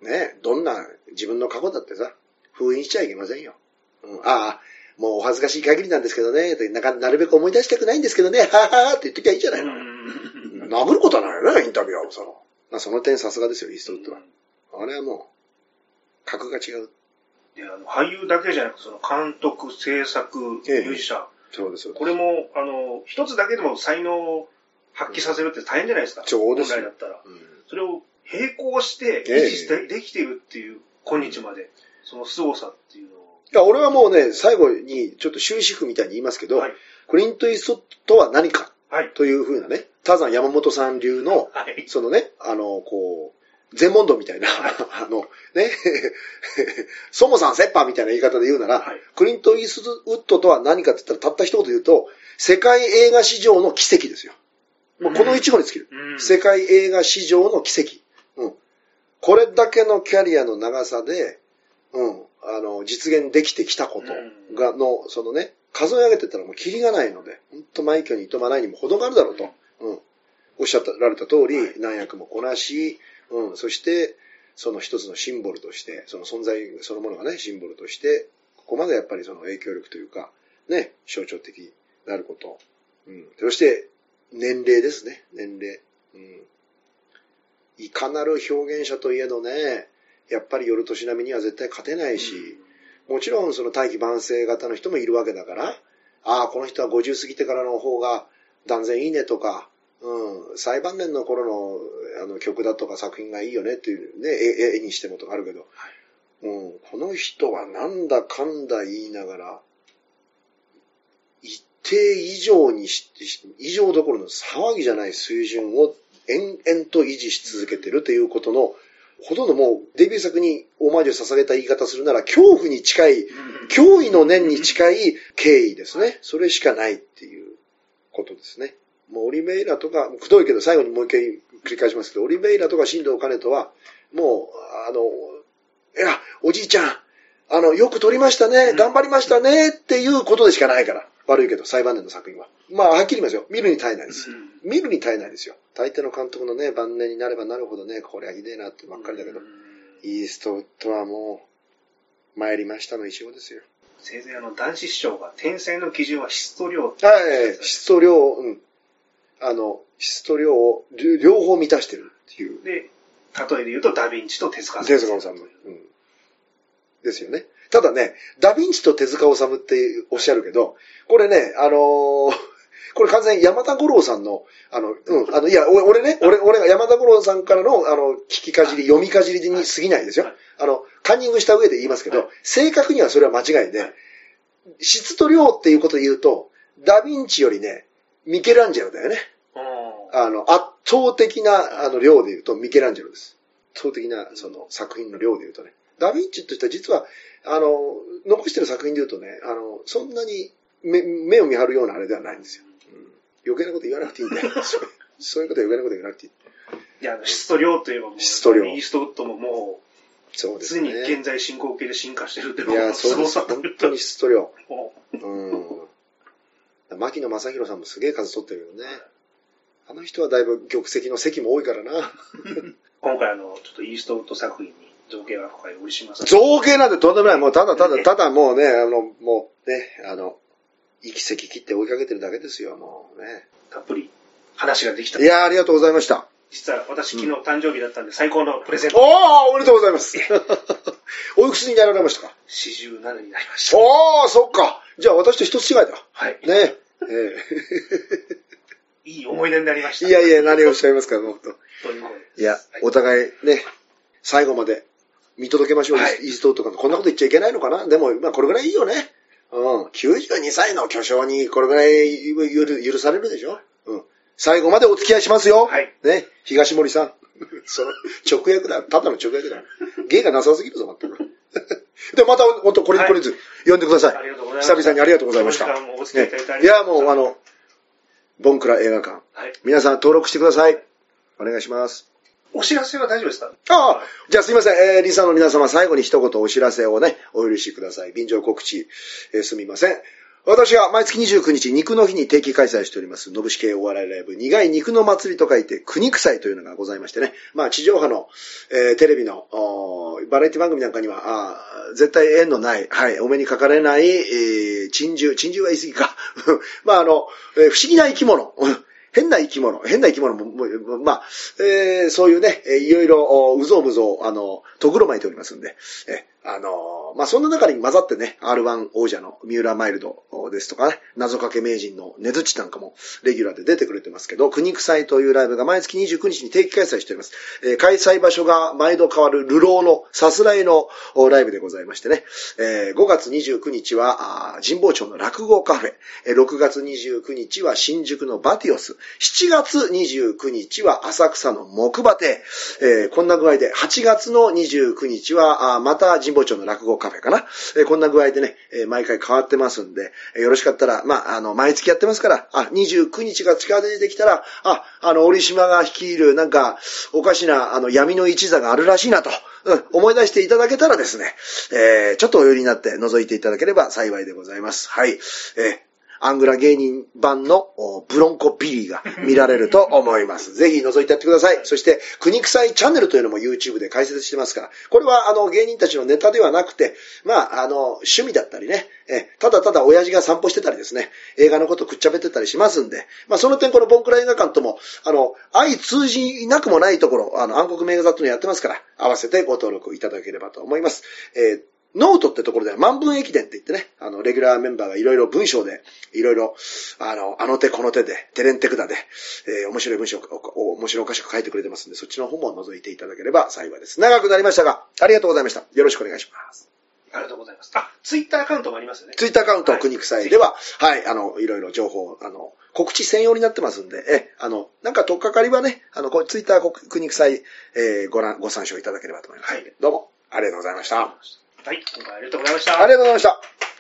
[SPEAKER 2] ねどんな自分の過去だってさ、封印しちゃいけませんよ。うん、ああ、もうお恥ずかしい限りなんですけどね、なかなるべく思い出したくないんですけどね、はははって言っときゃいいじゃないの。殴ることはないよね、インタビュアーをさ。まあ、その点さすがですよ、イーストウッドは。あれはもう、格が違う。
[SPEAKER 1] で、あの、俳優だけじゃなくて、その監督、制作、ミ
[SPEAKER 2] ええ
[SPEAKER 1] ュージシャン。
[SPEAKER 2] そうですよ。
[SPEAKER 1] これも、あの、一つだけでも才能を発揮させるって大変じゃないですか。
[SPEAKER 2] そうですよ
[SPEAKER 1] 本来だったら。
[SPEAKER 2] うん
[SPEAKER 1] それを並行して
[SPEAKER 2] ええ
[SPEAKER 1] 維持してできているっていう、今日まで。その凄さっていうのを。
[SPEAKER 2] いや、俺はもうね、最後にちょっと終止符みたいに言いますけど、
[SPEAKER 1] はい。
[SPEAKER 2] クリント・イーストとは何か
[SPEAKER 1] はい。
[SPEAKER 2] というふうなね、ターザン山本さん流の、
[SPEAKER 1] はい。
[SPEAKER 2] そのね、あの、こう、全問答みたいな、あの、ね、そもさん、セッパーみたいな言い方で言うなら、
[SPEAKER 1] はい
[SPEAKER 2] クリント・イーストウッドとは何かって言ったら、たった一言で言うと、世界映画史上の奇跡ですよ。もうこの一語に尽きる。
[SPEAKER 1] うん
[SPEAKER 2] 世界映画史上の奇跡。うん。これだけのキャリアの長さで、うん、あの、実現できてきたことが、の、そのね、数え上げてったらもうキリがないので、本当枚挙にいとまないにも程があるだろうと、うん。おっしゃられた通り、何役もこなし、うん、そして、その一つのシンボルとして、その存在そのものがね、シンボルとして、ここまでやっぱりその影響力というか、ね、象徴的になること。うん。そして、年齢ですね、年齢。うん。いかなる表現者といえどね、やっぱり夜年並みには絶対勝てないし、もちろんその大器晩成型の人もいるわけだから、ああ、この人は50過ぎてからの方が断然いいねとか、うん、最晩年の頃のあの曲だとか作品がいいよねっていうね、絵絵にしてもとかあるけど、うん、この人はなんだかんだ言いながら、一定以上にし、以上どころの騒ぎじゃない水準を延々と維持し続けてるということの、ほとんどもうデビュー作にオマージュを捧げた言い方するなら、恐怖に近い、脅威の念に近い敬意ですね。それしかないっていうことですね。もうオリベイラとか、くどいけど最後にもう一回繰り返しますけど、オリベイラとか新藤兼人は、もう、あの、いや、おじいちゃん、あの、よく撮りましたね、頑張りましたね、っていうことでしかないから。悪いけど、裁判年の作品は。まあ、はっきり言いますよ。見るに耐えないです。見るに耐えないですよ。大抵の監督のね、晩年になればなるほどね、これはひでえなってばっかりだけど、イーストウッドはもう、参りましたの一応ですよ。
[SPEAKER 1] せいぜいあの、男子師匠が、天才の基準は質と量。
[SPEAKER 2] はい、質と量、うん。あの、質と量を両両方満たしてるっていう。
[SPEAKER 1] で、例えで言うと、ダヴィンチと手塚
[SPEAKER 2] 手塚治虫。うん。ですよね。ただね、ダヴィンチと手塚治虫っておっしゃるけど、これね、あのー これ完全に山田五郎さんの、あの、うん、あの、いや、俺俺ね、俺、俺が山田五郎さんからの、あの、聞きかじり、読みかじりに過ぎないですよ。
[SPEAKER 1] はい
[SPEAKER 2] あの、カンニングした上で言いますけど、
[SPEAKER 1] はい
[SPEAKER 2] 正確にはそれは間違いで、
[SPEAKER 1] はい
[SPEAKER 2] 質と量っていうことで言うと、ダヴィンチよりね、ミケランジェロだよね。
[SPEAKER 1] あ
[SPEAKER 2] あの、圧倒的な、あの、量で言うと、ミケランジェロです。圧倒的な、その、作品の量で言うとね。ダヴィンチとしては実は、あの、残してる作品で言うとね、あの、そんなに目目を見張るようなあれではないんですよ。うん、余計なこと言わなくていいんだよ。そうそういうことは余計なこと言わなくていい。
[SPEAKER 1] いや、あの質と量といえばもう、
[SPEAKER 2] 質と量
[SPEAKER 1] イーストウッドももう、
[SPEAKER 2] そうです
[SPEAKER 1] 常に現
[SPEAKER 2] ね。
[SPEAKER 1] 在進行形で進化してるっていう
[SPEAKER 2] いや、そう本当に質と量。
[SPEAKER 1] も
[SPEAKER 2] うん。牧野正宏さんもすげえ数取ってるけどね。あの人はだいぶ玉石の席も多いからな。
[SPEAKER 1] う 今回あの、ちょっとイーストウッド作品に造形が深い折島さん。
[SPEAKER 2] 造形なんてとんでもない。もうただただ、ただもうね、あの、もうね、あの、行き先切って追いかけてるだけですよ、もうね。
[SPEAKER 1] たっぷり話ができた。
[SPEAKER 2] いやーありがとうございました。
[SPEAKER 1] 実は私昨日誕生日だったんで最高のプレゼント。
[SPEAKER 2] おー、おめでとうございます。おいくつになられましたか
[SPEAKER 1] ？47になりました。
[SPEAKER 2] おー、そっか。じゃあ私と一つ違いだ。
[SPEAKER 1] はい。
[SPEAKER 2] ねえ
[SPEAKER 1] いい思い出になりました。
[SPEAKER 2] えいやいや、何をおっしゃいますか、本当。
[SPEAKER 1] 本当にこう
[SPEAKER 2] いや
[SPEAKER 1] はい、
[SPEAKER 2] お互いね、最後まで見届けましょう、
[SPEAKER 1] はい
[SPEAKER 2] イーストとか。こんなこと言っちゃいけないのかな？でも、まあこれぐらいいいよね。うん。92歳の巨匠にこれぐらい許許されるでしょ？うん。最後までお付き合いしますよ。
[SPEAKER 1] はい
[SPEAKER 2] ね、東森さん。その、直訳だ。ただの直訳だ。芸がなさすぎるぞ、全く。で、また、本当これにこれず、呼んでください。
[SPEAKER 1] ありがとうございます
[SPEAKER 2] 久々にありがとうございました。
[SPEAKER 1] い
[SPEAKER 2] や、もう、あの、ボンクラ映画館。
[SPEAKER 1] はい。
[SPEAKER 2] 皆さん登録してください。お願いします。
[SPEAKER 1] お知らせは大丈夫ですか？
[SPEAKER 2] ああ、じゃあすいません。えー、リサの皆様、最後に一言お知らせをね、お許しください。便乗告知、えーすみません。私は毎月29日、肉の日に定期開催しております、のぶし系お笑いライブ、苦い肉の祭りと書いて、国臭いというのがございましてね。まあ、地上波の、えーテレビの、おバラエティ番組なんかには、あ絶対縁のない、はい、お目にかかれない、えー、珍獣、珍獣は言い過ぎか。まあ、あの、えー不思議な生き物。変な生き物、変な生き物も、もまあ、えーそういうね、いろいろ、うぞうむぞう、あの、とぐろ巻いておりますんで、えあの、まあ、そんな中に混ざってね、R1 王者の三浦マイルドですとかね、謎かけ名人の根づちなんかもレギュラーで出てくれてますけど、国臭いというライブが毎月29日に定期開催しております。えー開催場所が毎度変わる流浪のさすらいのライブでございましてね、えー5月29日は、あ神保町の落語カフェ、え6月29日は新宿のバティオス、7月29日は浅草の木馬亭、えーこんな具合で、8月の29日は、あまた神保町の落語カフェかな、えこんな具合でね、え毎回変わってますんで、えよろしかったら、まあ、あの、毎月やってますから、あ、29日が近づいてきたら、あ、あの、折島が率いる、なんか、おかしな、あの、闇の一座があるらしいなと、うん、思い出していただけたらですね、えーちょっとお寄りになって覗いていただければ幸いでございます。はい。えーアングラ芸人版のおブロンコビリーが見られると思います。ぜひ覗いてやってください。そして、国臭いチャンネルというのも YouTube で解説してますから、これはあの芸人たちのネタではなくて、まあ、あの、趣味だったりね、えただただ親父が散歩してたりですね、映画のことくっちゃべってたりしますんで、まあ、その点このボンクラ映画館とも、あの、相通じなくもないところ、あの、暗黒名画座っていうのやってますから、合わせてご登録いただければと思います。えーノートってところでは万文駅伝って言ってね、あの、レギュラーメンバーがいろいろ文章で、いろいろ、あの、あの手この手で、テレンテクダで、えー面白い文章を、面白おかしく書いてくれてますんで、そっちの方も覗いていただければ幸いです。長くなりましたが、ありがとうございました。よろしくお願いします。
[SPEAKER 1] ありがとうございます。あ、ツイッターアカウントもありますよね。
[SPEAKER 2] ツイッターアカウント、
[SPEAKER 1] はい
[SPEAKER 2] 国臭いでは、はい、あの、いろいろ情報、あの、告知専用になってますんで、え、あの、なんか、とっかかりはね、あの、ツイッター国臭い、えーご覧、ご参照いただければと思います。
[SPEAKER 1] はい
[SPEAKER 2] どうも、ありがとうございました。
[SPEAKER 1] はい、今回ありがとうございました。
[SPEAKER 2] ありがとうございました。